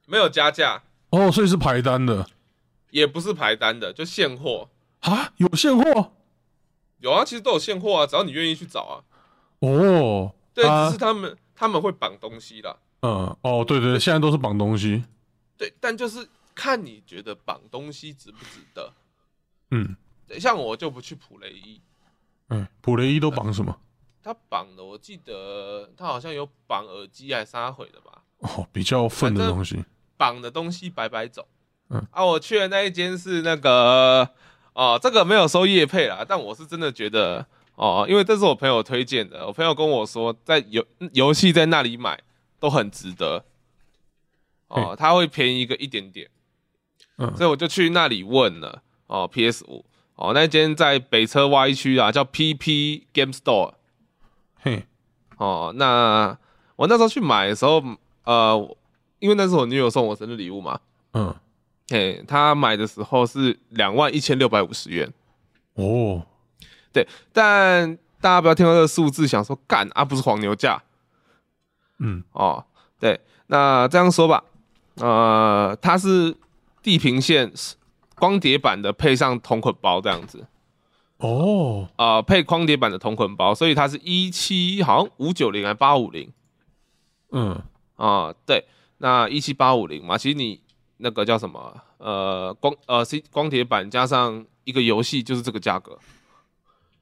没有加价，哦，所以是排单的也不是排单的，就现货。啊，有现货有啊，其实都有现货啊，只要你愿意去找啊。哦。对，啊只是他们他们会绑东西啦。嗯，哦，对对对，现在都是绑东西。对，但就是看你觉得绑东西值不值得。嗯，像我就不去普雷伊，嗯，普雷伊都绑什么？他绑的我记得他好像有绑耳机还是杀毁的吧，哦，比较愤的东西。绑的东西摆摆走。嗯啊，我去的那一间是那个哦，这个没有收业配啦，但我是真的觉得哦，因为这是我朋友推荐的，我朋友跟我说，在游游戏在那里买都很值得。哦，他会便宜个一点点，嗯。所以我就去那里问了。哦，PS 五，哦，那间在北车 Y 区啊，叫 PP Game Store。嘿，哦，那我那时候去买的时候，呃，因为那是我女友送我生日礼物嘛，嗯，嘿，她买的时候是两万一千六百五十元，哦，对但大家不要听到这个数字想说干啊，不是黄牛价。嗯，哦。对，那这样说吧，呃，它是地平线光碟版的，配上同捆包这样子，哦，啊，配光碟版的同捆包，所以它是一七好像五九零还八五零，嗯。啊，对，那一七八五零嘛，其实你那个叫什么？呃，光呃 C 光碟版加上一个游戏就是这个价格，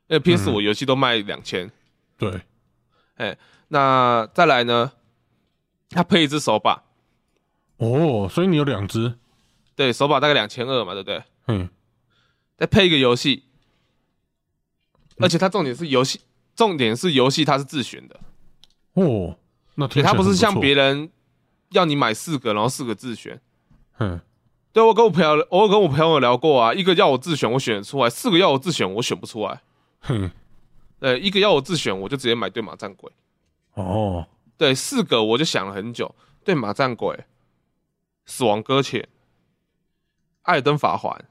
因为 PS 五游戏都卖两千、对，哎那再来呢，它配一只手把，哦，所以你有两只，对手把大概两千二嘛，对不对？嗯再配一个游戏，而且它重点是游戏，重点是游戏它是自选的，哦，那它不是像别人要你买四个，然后四个自选。嗯对我跟我朋友，我有跟我朋友聊过啊，一个要我自选，我选得出来；四个要我自选，我选不出来。哼对，一个要我自选，我就直接买对马战鬼。哦对，四个我就想了很久，对马战鬼、死亡搁浅、艾尔登法环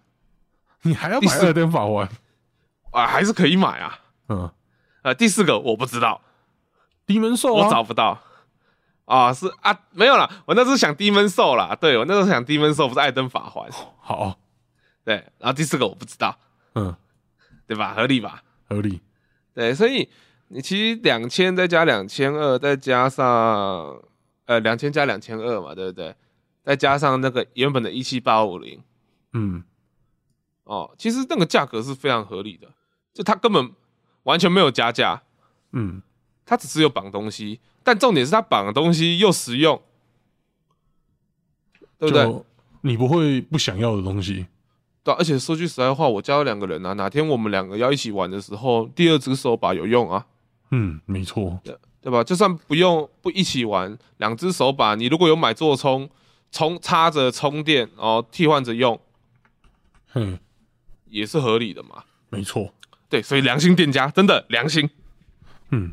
你还要买二登法环？啊，还是可以买啊。嗯，呃，第四个我不知道，低门兽我啊，找不到。啊，是啊，没有啦，我那时候想低门兽啦，对我那时候想低门兽不是艾登法环，好，对，然后第四个我不知道，嗯，对吧？合理吧？合理，对，所以你其实两千再加两千二，再加上呃两千加两千二嘛，对不对？再加上那个原本的一七八五零嗯哦，其实那个价格是非常合理的，就它根本完全没有加价，嗯，它只是有绑东西，但重点是它绑的东西又实用，对不对？你不会不想要的东西，对啊，而且说句实在话，我家有两个人啊，哪天我们两个要一起玩的时候，第二只手把有用啊。嗯，没错，对吧？就算不用不一起玩，两只手把，你如果有买座充，充插着充电，然后替换着用，哼，也是合理的嘛。没错，对，所以良心店家真的良心。嗯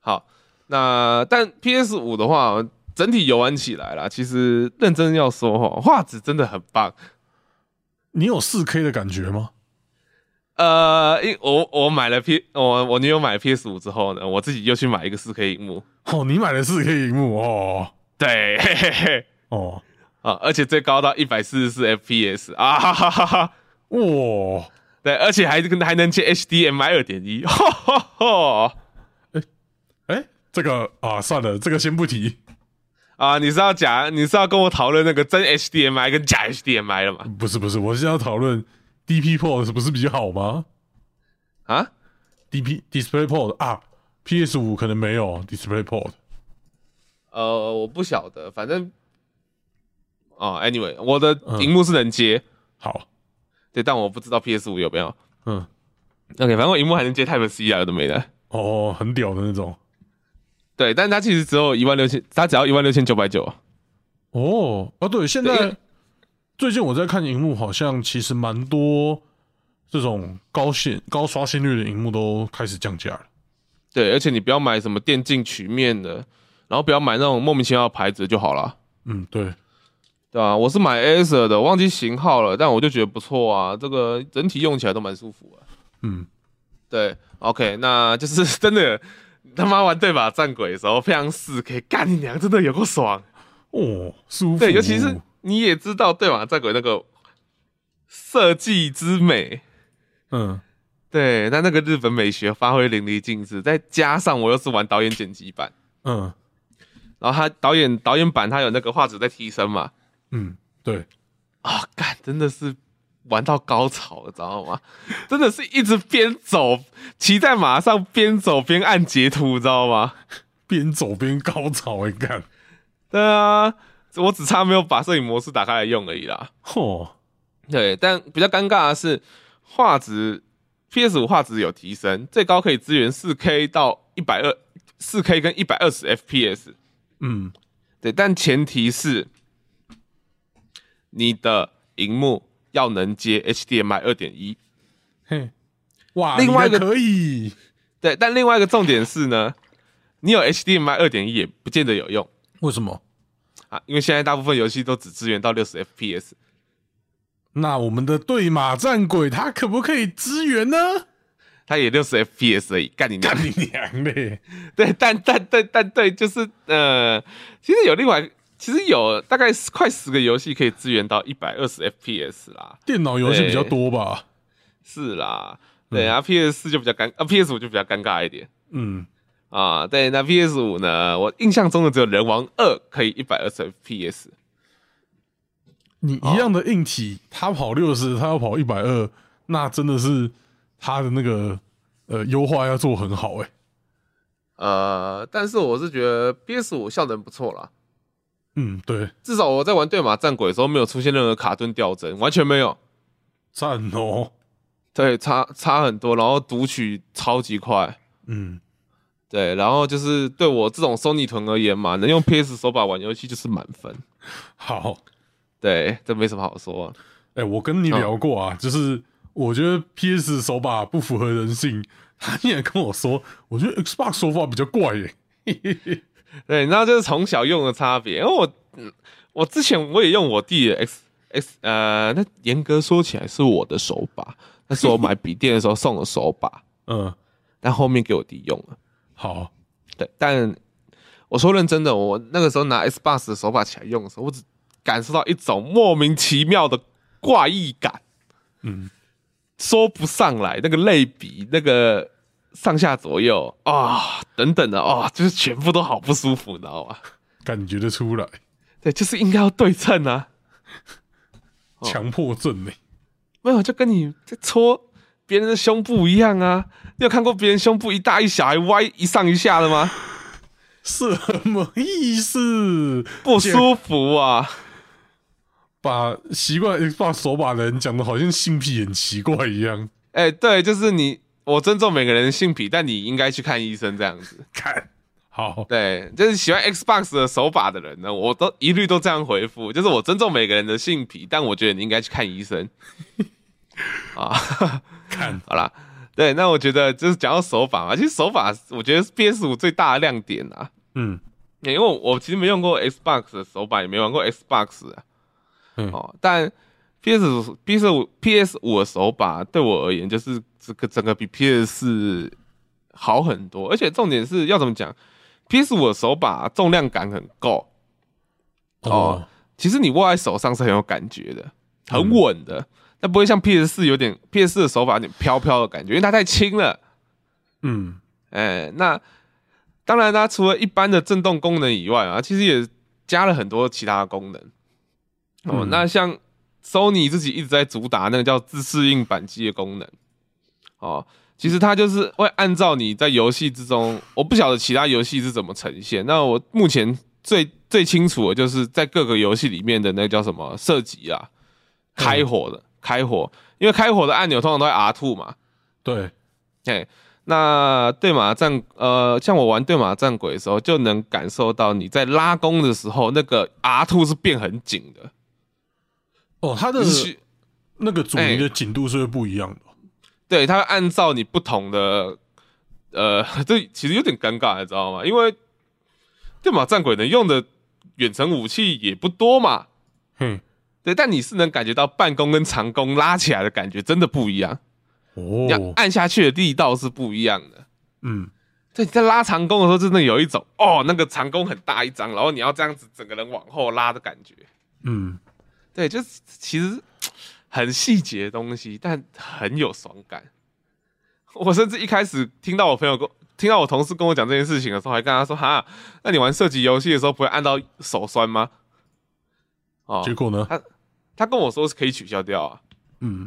好，那但 PS 五的话，整体游玩起来啦，其实认真要说哈，画质真的很棒。你有四 K 的感觉吗？呃，因我我买了 P，我我女友买了 PS 五之后呢，我自己又去买一个四 K 荧幕。哦，你买了四 K 荧幕哦对，嘿嘿嘿，哦，啊，而且最高到一百四十四 FPS 啊哈哈哈哈。哇，对，而且还跟还能接 HDMI 二点一，哈哈哈！哎，这个啊，算了，这个先不提，啊，你是要讲，你是要跟我讨论那个真 HDMI 跟假 HDMI 了吗？不是不是，我是要讨论 DP Port 不是比较好吗啊，？DP Display Port 啊，PS 五可能没有 Display Port，呃，我不晓得，反正哦，anyway，我的嗯荧幕是能接，好，对，但我不知道 PS 五有没有。嗯，OK，反正我荧幕还能接 Type C 啊，有的没的。哦，很屌的那种，对，但它其实只有一万六千，它只要一万六千九百九。哦，啊，对，现在最近我在看荧幕，好像其实蛮多这种高线高刷新率的荧幕都开始降价了。对，而且你不要买什么电竞曲面的，然后不要买那种莫名其妙的牌子就好了。嗯，对，对啊，我是买 Acer 的，忘记型号了，但我就觉得不错啊，这个整体用起来都蛮舒服的。嗯，对，OK，那就是真的他妈玩对马战鬼的时候，配上四 K，干你娘，真的有够爽。哦，舒服。对，尤其是你也知道对马战鬼那个设计之美，嗯，对，那那个日本美学发挥淋漓尽致，再加上我又是玩导演剪辑版，嗯然后他导演导演版他有那个画质在提升嘛，嗯，对，啊，干，真的是玩到高潮了，知道吗？真的是一直边走，骑在马上边走边按截图，知道吗？边走边高潮，你看，对啊，我只差没有把摄影模式打开来用而已啦。嚯，对，但比较尴尬的是，画质 PS 五画质有提升，最高可以支援四 K 到一百二，四 K 跟一百二十 FPS。嗯，对，但前提是你的荧幕要能接 HDMI 二点一。嘿，哇，另外一个可以，对，但另外一个重点是呢，你有 HDMI 二点一也不见得有用为什么？啊，因为现在大部分游戏都只支援到六十 FPS。那我们的对马战鬼他可不可以支援呢？它也六十 FPS 而已，干你娘！干你娘嘞！对，但但但但对，就是呃，其实有另外，其实有大概快十个游戏可以支援到一百二十 FPS 啦，电脑游戏比较多吧？是啦，对啊，PS 四就比较尴，啊 PS 五就比较尴尬一点。嗯，啊，对，那 PS 五呢？我印象中的只有人王二可以一百二十 FPS。你一样的硬体，它跑六十，它要跑一百二，那真的是它的那个呃优化要做很好哎、呃，但是我是觉得 PS 五效能不错啦，嗯，对，至少我在玩对马战鬼的时候没有出现任何卡顿掉帧，完全没有。赞哦。对，差差很多，然后读取超级快。嗯，对，然后就是对我这种 Sony 臀而言嘛，能用 PS 手把玩游戏就是满分。好，对，这没什么好说、啊。哎、我跟你聊过啊，就是我觉得 PS 手把不符合人性，他竟然跟我说，我觉得 Xbox 手法比较怪耶、对，那就是从小用的差别。因为我，嗯我之前我也用我弟的 X X，呃，那严格说起来是我的手把，那是我买笔电的时候送的手把，嗯，但后面给我弟用了。好，对，但我说认真的，我那个时候拿 Xbox 的手把起来用的时候，我只感受到一种莫名其妙的怪异感，嗯，说不上来，那个类比，那个上下左右啊、等等的啊、就是全部都好不舒服，你知道吗？感觉得出来，对，就是应该要对称啊，哦 强迫症呢、没有就跟你在搓别人的胸部一样啊。你有看过别人胸部一大一小还歪一上一下的吗？什么意思？不舒服啊！把习惯 Xbox 手把的人讲的好像性癖很奇怪一样。哎、对，就是你，我尊重每个人的性癖，但你应该去看医生这样子。看，好，对，就是喜欢 Xbox 的手把的人呢，我都一律都这样回复，就是我尊重每个人的性癖，但我觉得你应该去看医生。啊，看，好啦，对，那我觉得就是讲到手法嘛，其实手法我觉得是 PS 五最大的亮点啊，嗯。因为我我其实没用过 Xbox 的手把，也没玩过 Xbox 啊，嗯。哦，但 PS 五 PS 五 PS 五的手把对我而言，就是这个整个比 PS 四好很多，而且重点是要怎么讲，PS 五的手把重量感很够，哦，其实你握在手上是很有感觉的，很稳的，但不会像 PS 四有点 PS 四的手把有点飘飘的感觉，因为它太轻了。嗯哎，那当然，它除了一般的震动功能以外啊，其实也加了很多其他的功能。哦，嗯那像 Sony 自己一直在主打那个叫自适应扳机的功能。哦，其实它就是会按照你在游戏之中，我不晓得其他游戏是怎么呈现。那我目前最最清楚的就是在各个游戏里面的那个叫什么射击啊，开火的、开火，因为开火的按钮通常都在 R two 嘛。对，哎，那对马战呃，像我玩对马战鬼的时候，就能感受到你在拉弓的时候，那个 R two 是变很紧的，哦，它的那个阻尼的紧度是会不一样的。对，它按照你不同的呃，这其实有点尴尬，你知道吗？因为电马战鬼能用的远程武器也不多嘛，嗯，对，但你是能感觉到半弓跟长弓拉起来的感觉真的不一样，哦按下去的力道是不一样的。嗯，对，你在拉长弓的时候，真的有一种哦，那个长弓很大一张，然后你要这样子整个人往后拉的感觉。嗯，对，就是其实很细节的东西，但很有爽感。我甚至一开始听到我朋友跟听到我同事跟我讲这件事情的时候，还跟他说：“哈，那你玩射击游戏的时候不会按到手酸吗？”哦，结果呢？他跟我说是可以取消掉啊。嗯，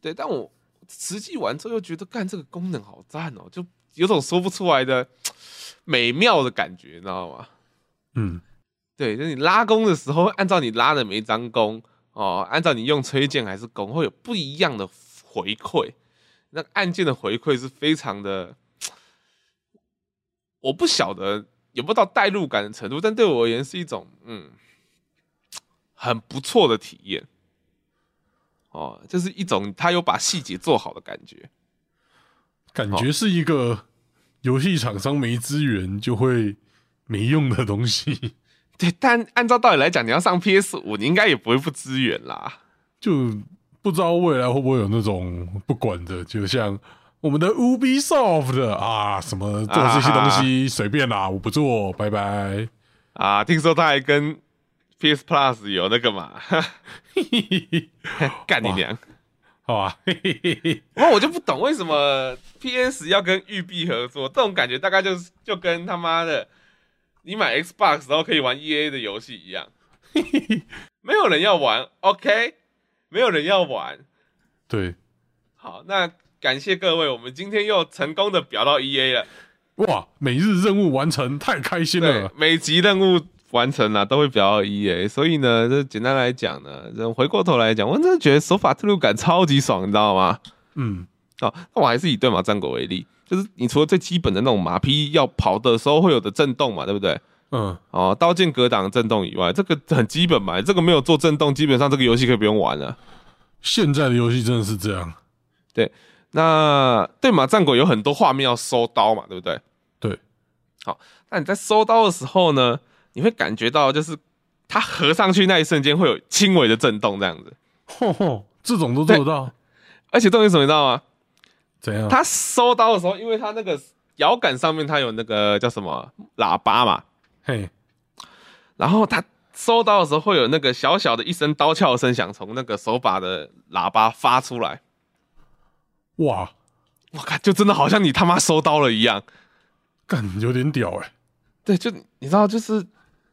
对，但我实际玩之后又觉得，干这个功能好赞哦，就有种说不出来的 美妙的感觉，你知道吗？嗯，对，就是你拉弓的时候，按照你拉的每一张弓哦，按照你用吹键还是弓，会有不一样的回馈。那按键的回馈是非常的，我不晓得有没有到代入感的程度，但对我而言是一种嗯很不错的体验。哦，就是一种他有把细节做好的感觉。感觉是一个游戏厂商没资源就会没用的东西，对，但按照道理来讲，你要上 PS 五，你应该也不会不支援啦。就不知道未来会不会有那种不管的，就像我们的 Ubisoft 啊，什么做这些东西随便啦，我不做，拜拜。啊，听说他还跟 PS Plus 有那个嘛，干你娘！好吧，嘿嘿嘿嘿，那我就不懂为什么 PS 要跟育碧合作，这种感觉大概就是就跟他妈的你买 Xbox 然后可以玩 EA 的游戏一样，没有人要玩，OK，没有人要玩。对，好，那感谢各位，我们今天又成功的表到 EA 了。哇，每日任务完成，太开心对了，。每集任务完成了都会表到 EA，所以呢，这简单来讲呢，这回过头来讲，我真的觉得手法特录感超级爽，你知道吗？嗯，哦，那我还是以对马战国为例，就是你除了最基本的那种马匹要跑的时候会有的震动嘛，对不对？嗯，哦，刀剑格挡震动以外，这个很基本嘛，这个没有做震动，基本上这个游戏可以不用玩了。现在的游戏真的是这样。对那对马战鬼有很多画面要收刀嘛，对不对？对，好那你在收刀的时候呢，你会感觉到就是它合上去那一瞬间会有轻微的震动这样子，吼吼，这种都做得到，而且重点是什么你知道吗？怎样？他收刀的时候，因为他那个摇杆上面它有那个叫什么喇叭嘛，嘿，然后他收刀的时候会有那个小小的一声刀鞘声响从那个手把的喇叭发出来，哇，我靠，就真的好像你他妈收刀了一样。干有点屌哎、对，就你知道，就是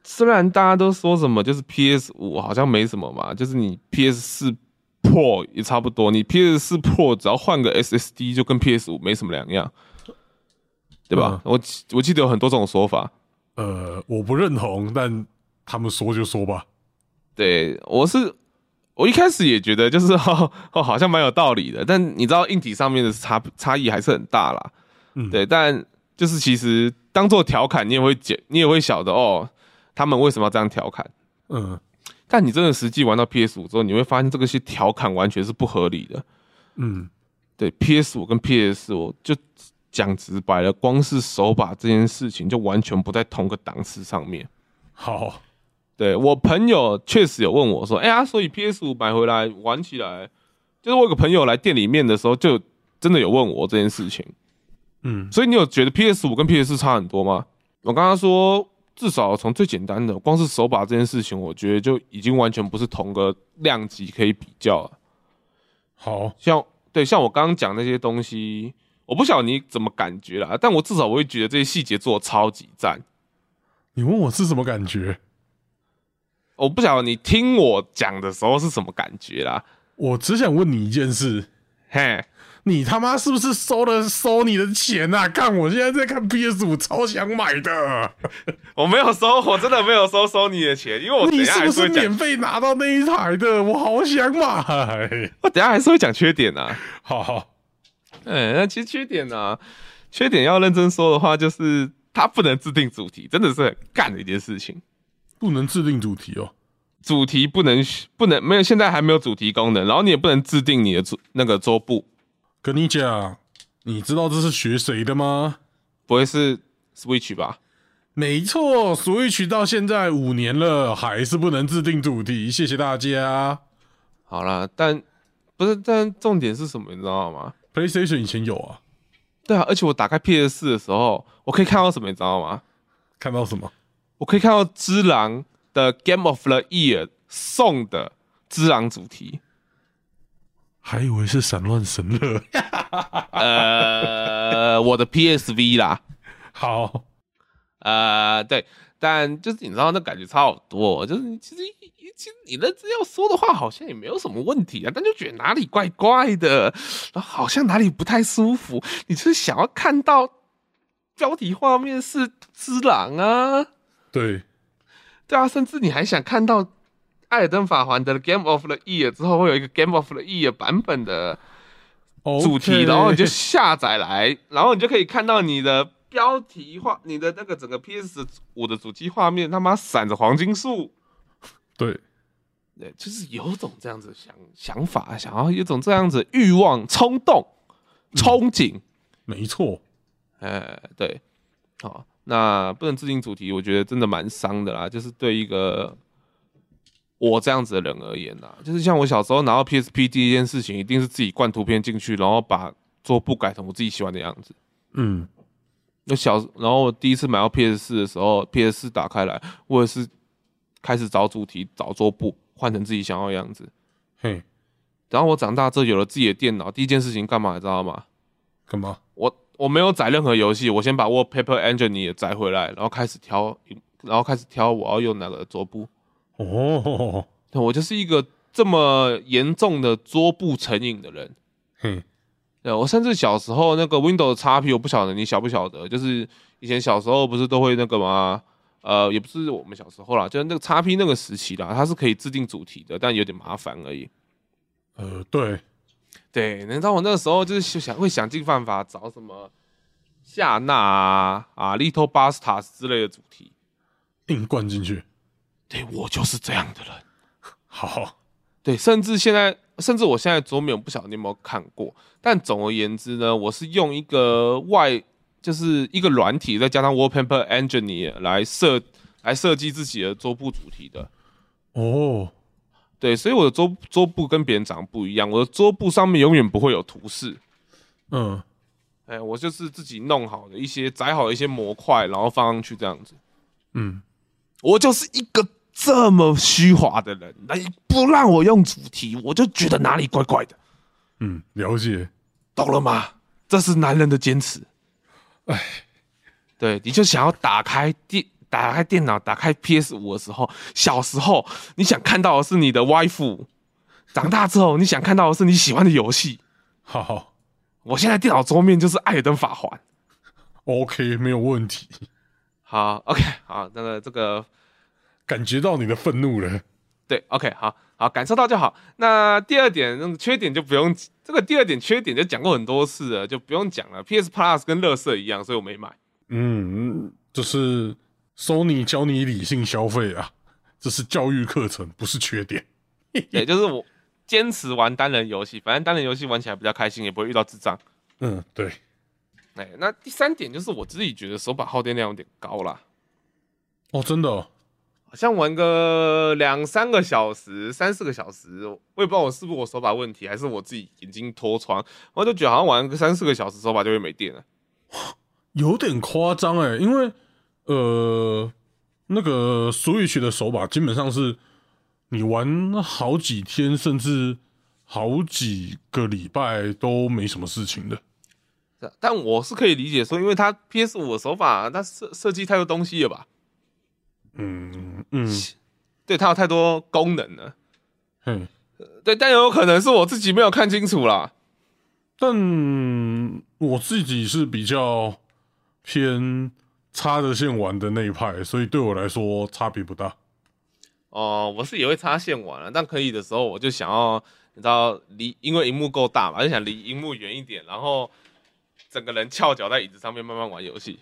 虽然大家都说什么，就是 PS 五好像没什么嘛，就是你 PS 四 Pro 也差不多，你 PS 四 Pro 只要换个 SSD 就跟 PS 五没什么两样，对吧？我我记得有很多这种说法。呃，我不认同，但他们说就说吧。对我是，我一开始也觉得就是哦 哦，好像蛮有道理的，但你知道硬体上面的差差异还是很大啦。嗯对，但就是其实当做调侃，你也会解，你也会晓得哦，他们为什么要这样调侃。嗯但你真的实际玩到 PS 五之后，你会发现这个些调侃完全是不合理的。嗯，对，PS 五跟 PS 五就讲直白了，光是手把这件事情就完全不在同个档次上面。好，对我朋友确实有问我说：“哎呀，所以 PS 五买回来玩起来，就是我有个朋友来店里面的时候，就真的有问我这件事情。嗯所以你有觉得 PS 五跟 PS 四差很多吗？我刚刚说，至少从最简单的，光是手把这件事情，我觉得就已经完全不是同个量级可以比较了。好，像对，像我刚刚讲那些东西，我不晓得你怎么感觉啦，但我至少我会觉得这些细节做的超级赞。你问我是什么感觉？我不晓得你听我讲的时候是什么感觉啦。我只想问你一件事，嘿，你他妈是不是收了收你的钱啊？看我现在在看 PS 五，超想买的。我没有收，我真的没有收收你的钱，因为我你是不是免，费拿到那一台的？我好想买。我等下还是会讲缺点啊。好好，哎，那其实缺点呢、缺点要认真说的话，就是它不能制定主题，真的是很干的一件事情。不能制定主题哦。主题不能不能没有，现在还没有主题功能，然后你也不能制定你的桌那个桌布，跟你讲，你知道这是学谁的吗？不会是 Switch 吧？没错，Switch 到现在五年了，还是不能制定主题。谢谢大家。好啦，但不是，但重点是什么，你知道吗？PlayStation 以前有啊，对啊，而且我打开 PS 四的时候，我可以看到什么，你知道吗？看到什么？我可以看到《只狼》的 Game of the Year 送的《之狼》主题。还以为是散乱神乐。呃，我的 PSV 啦，好，呃，对，但就是你知道那感觉差好多，就是其实其实你认真要说的话，好像也没有什么问题啊，但就觉得哪里怪怪的，然后好像哪里不太舒服，你就是想要看到标题画面是只狼啊，对，对啊，甚至你还想看到《艾尔登法环》的 Game of the Year 之后会有一个 Game of the Year 版本的主题然后你就下载来，然后你就可以看到你的标题画，你的那个整个 PS 五的主机画面他妈闪着黄金树，对，对，就是有种这样子想想法，想要有种这样子欲望、冲动、憧憬，没错，呃，对，好，那不能制定主题，我觉得真的蛮伤的啦，就是对一个。我这样子的人而言啦，就是像我小时候拿到 PSP 第一件事情，一定是自己灌图片进去，然后把桌布改成我自己喜欢的样子。嗯，那小，然后我第一次买到 PS 四的时候，PS 四打开来，我也是开始找主题、找桌布，换成自己想要的样子。嘿，然后我长大之后有了自己的电脑，第一件事情干嘛，你知道吗？干嘛？我我没有载任何游戏，我先把 Wallpaper Engine 也载回来，然后开始挑，然后开始挑我要用哪个桌布。哦，我就是一个这么严重的桌布成瘾的人。嘿，对我甚至小时候那个 Windows XP，我不晓得你晓不晓得，就是以前小时候不是都会那个吗？呃，也不是我们小时候啦，就是那个 XP 那个时期啦，它是可以制定主题的，但有点麻烦而已。呃，对，对，你知道我那个时候就是想会想尽办法找什么夏娜啊、啊 Little Bastards 之类的主题。硬灌进去。对我就是这样的人。好，对，甚至现在，甚至我现在桌面，我不晓得你有没有看过。但总而言之呢，我是用一个外，就是一个软体，再加上 Wallpaper Engineer 来设来设计自己的桌布主题的。哦，对，所以我的桌桌布跟别人长得不一样，我的桌布上面永远不会有图示。嗯，哎，我就是自己弄好的一些载好的一些模块，然后放上去这样子。嗯，我就是一个这么虚华的人，那你不让我用主题，我就觉得哪里怪怪的，嗯，了解。懂了吗？这是男人的坚持。哎，对，你就想要打开电打开电脑，打开 PS 五的时候，小时候你想看到的是你的 wife，长大之后你想看到的是你喜欢的游戏。好好我现在电脑桌面就是《艾尔登法环》。，OK，没有问题。好，OK，好，那个这个感觉到你的愤怒了。对，OK，好好感受到就好。那第二点，那个缺点就不用，这个第二点缺点就讲过很多次了，就不用讲了。PS Plus 跟乐色一样，所以我没买。嗯，就是 Sony 教你理性消费啊，这是教育课程，不是缺点。对，就是我坚持玩单人游戏，反正单人游戏玩起来比较开心，也不会遇到智障。嗯，对，哎，那第三点就是我自己觉得手把耗电量有点高啦，哦，真的、哦，好像玩个两三个小时、三四个小时，我也不知道我是不是我手把问题，还是我自己眼睛脱窗，我就觉得好像玩个三四个小时手把就会没电了。有点夸张哎，因为呃，那个 Switch 的手把基本上是你玩好几天，甚至好几个礼拜都没什么事情的。但我是可以理解说，因为它 PS 五的手法，它设设计太多东西了吧？嗯嗯，对，它有太多功能了。嗯，对，但有可能是我自己没有看清楚啦。但我自己是比较偏插着线玩的那一派，所以对我来说差别不大。哦，我是也会插线玩了，但可以的时候，我就想要，你知道，离因为荧幕够大嘛，就想离荧幕远一点，然后整个人翘脚在椅子上面慢慢玩游戏。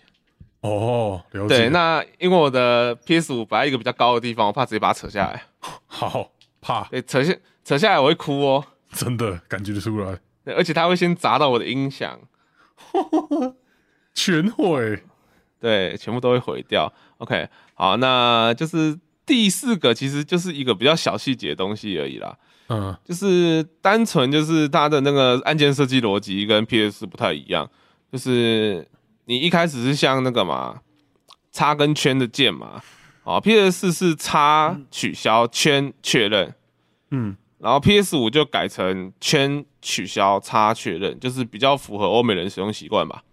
哦，了解。对，那因为我的 PS 五摆在一个比较高的地方，我怕直接把它扯下来。好怕，对，扯下扯下来我会哭哦。真的感觉得出来，对，而且它会先砸到我的音响，全毁。对，全部都会毁掉。OK，好，那就是第四个，其实就是一个比较小细节的东西而已啦。嗯就是单纯就是它的那个按键设计逻辑跟 PS 不太一样，就是你一开始是像那个嘛叉跟圈的键嘛，哦 PS 是叉取消圈确认，嗯然后 PS 五就改成圈取消叉确认，就是比较符合欧美人使用习惯吧。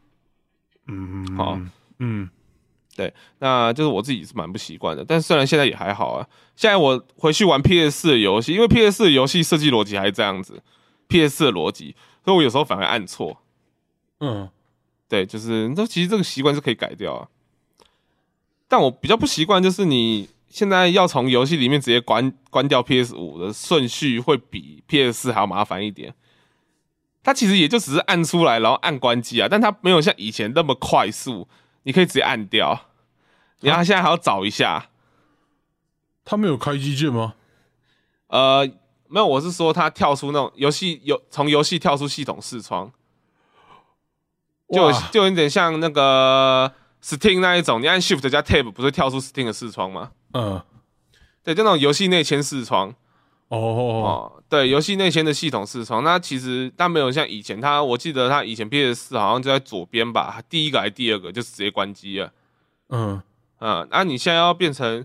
嗯，好嗯对那就是我自己是蛮不习惯的，但虽然现在也还好啊。现在我回去玩 PS 四的游戏，因为 PS 四的游戏设计逻辑还是这样子，PS 四的逻辑，所以我有时候反而按错。嗯对，就是那其实这个习惯是可以改掉啊。但我比较不习惯，就是你现在要从游戏里面直接关关掉 PS 五的顺序，会比 PS 四还要麻烦一点。它其实也就只是按出来，然后按关机啊，但它没有像以前那么快速，你可以直接按掉。然后它现在还要找一下，他没有开机键吗？呃，没有，我是说他跳出那种游戏有从游戏跳出系统视窗，就就有点像那个 Steam 那一种，你按 Shift 加 Tab 不是跳出 Steam 的视窗吗？嗯，对，就那种游戏内嵌视窗哦，哦，对，游戏内嵌的系统视窗，那其实它没有像以前，它我记得它以前 PS 四好像就在左边吧，第一个还是第二个就直接关机了，嗯。嗯，那你现在要变成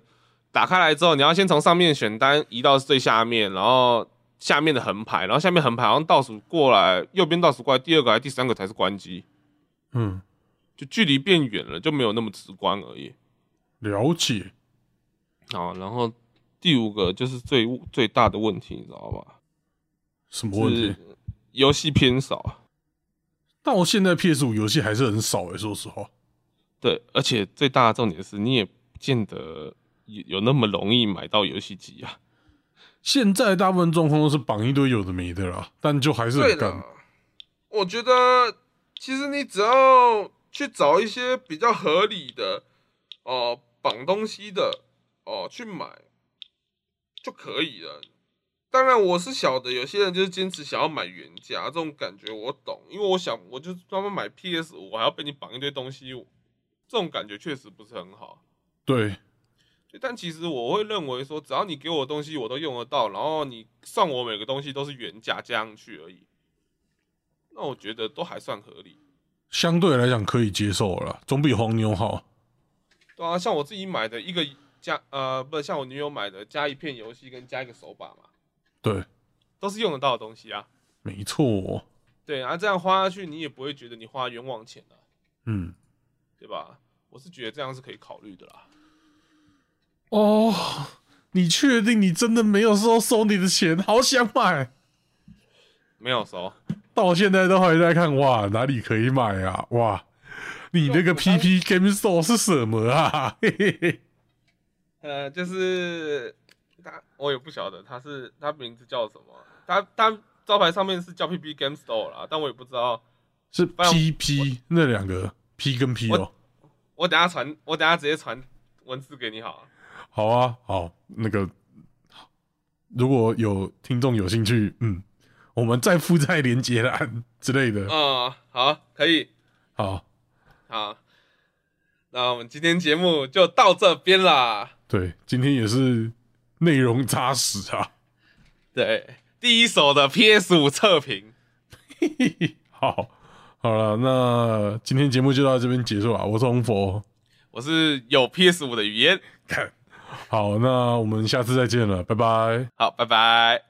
打开来之后，你要先从上面选单移到最下面，然后下面的横排，然后下面横排好像倒数过来，右边倒数过来，第二个还是第三个才是关机，嗯，就距离变远了，就没有那么直观而已。了解。好，然后第五个就是最最大的问题，你知道吧？什么问题？游戏偏少，到现在 PS 五游戏还是很少诶、说实话。对，而且最大的重点是你也不见得有有那么容易买到游戏机啊。现在大部分状况都是绑一堆有的没的啦，但就还是很干。我觉得其实你只要去找一些比较合理的哦绑东西的哦去买就可以了。当然，我是晓得有些人就是坚持想要买原价，这种感觉我懂，因为我想我就专门买 PS 五，我还要被你绑一堆东西，这种感觉确实不是很好。对，但其实我会认为说，只要你给我的东西我都用得到，然后你算我每个东西都是原价加上去而已，那我觉得都还算合理。相对来讲可以接受了啦，总比黄牛好。对啊，像我自己买的一个加呃，不是像我女友买的加一片游戏跟加一个手把嘛，对，都是用得到的东西啊。没错。对啊，这样花下去你也不会觉得你花冤枉钱的、嗯，对吧？我是觉得这样是可以考虑的啦。哦，你确定你真的没有收收你的钱？好想买，没有收，到现在都还在看哇，哪里可以买啊？哇，你那个 PP Game Store 是什么啊？嘿嘿嘿，呃，就是他，我也不晓得他是他名字叫什么，他他招牌上面是叫 PP Game Store 啦，但我也不知道。是 PP 那两个 P 跟 P 哦。我等下传，我等下直接传文字给你好了。好啊，好，那个如果有听众有兴趣，嗯，我们再附在连接栏之类的。嗯，好，可以，好，好，那我们今天节目就到这边啦。对，今天也是内容扎实啊。对，第一手的 PS 五测评，好，好了，那今天节目就到这边结束了。我是红佛，我是有 PS 五的语言。好，那我们下次再见了，拜拜。好，拜拜。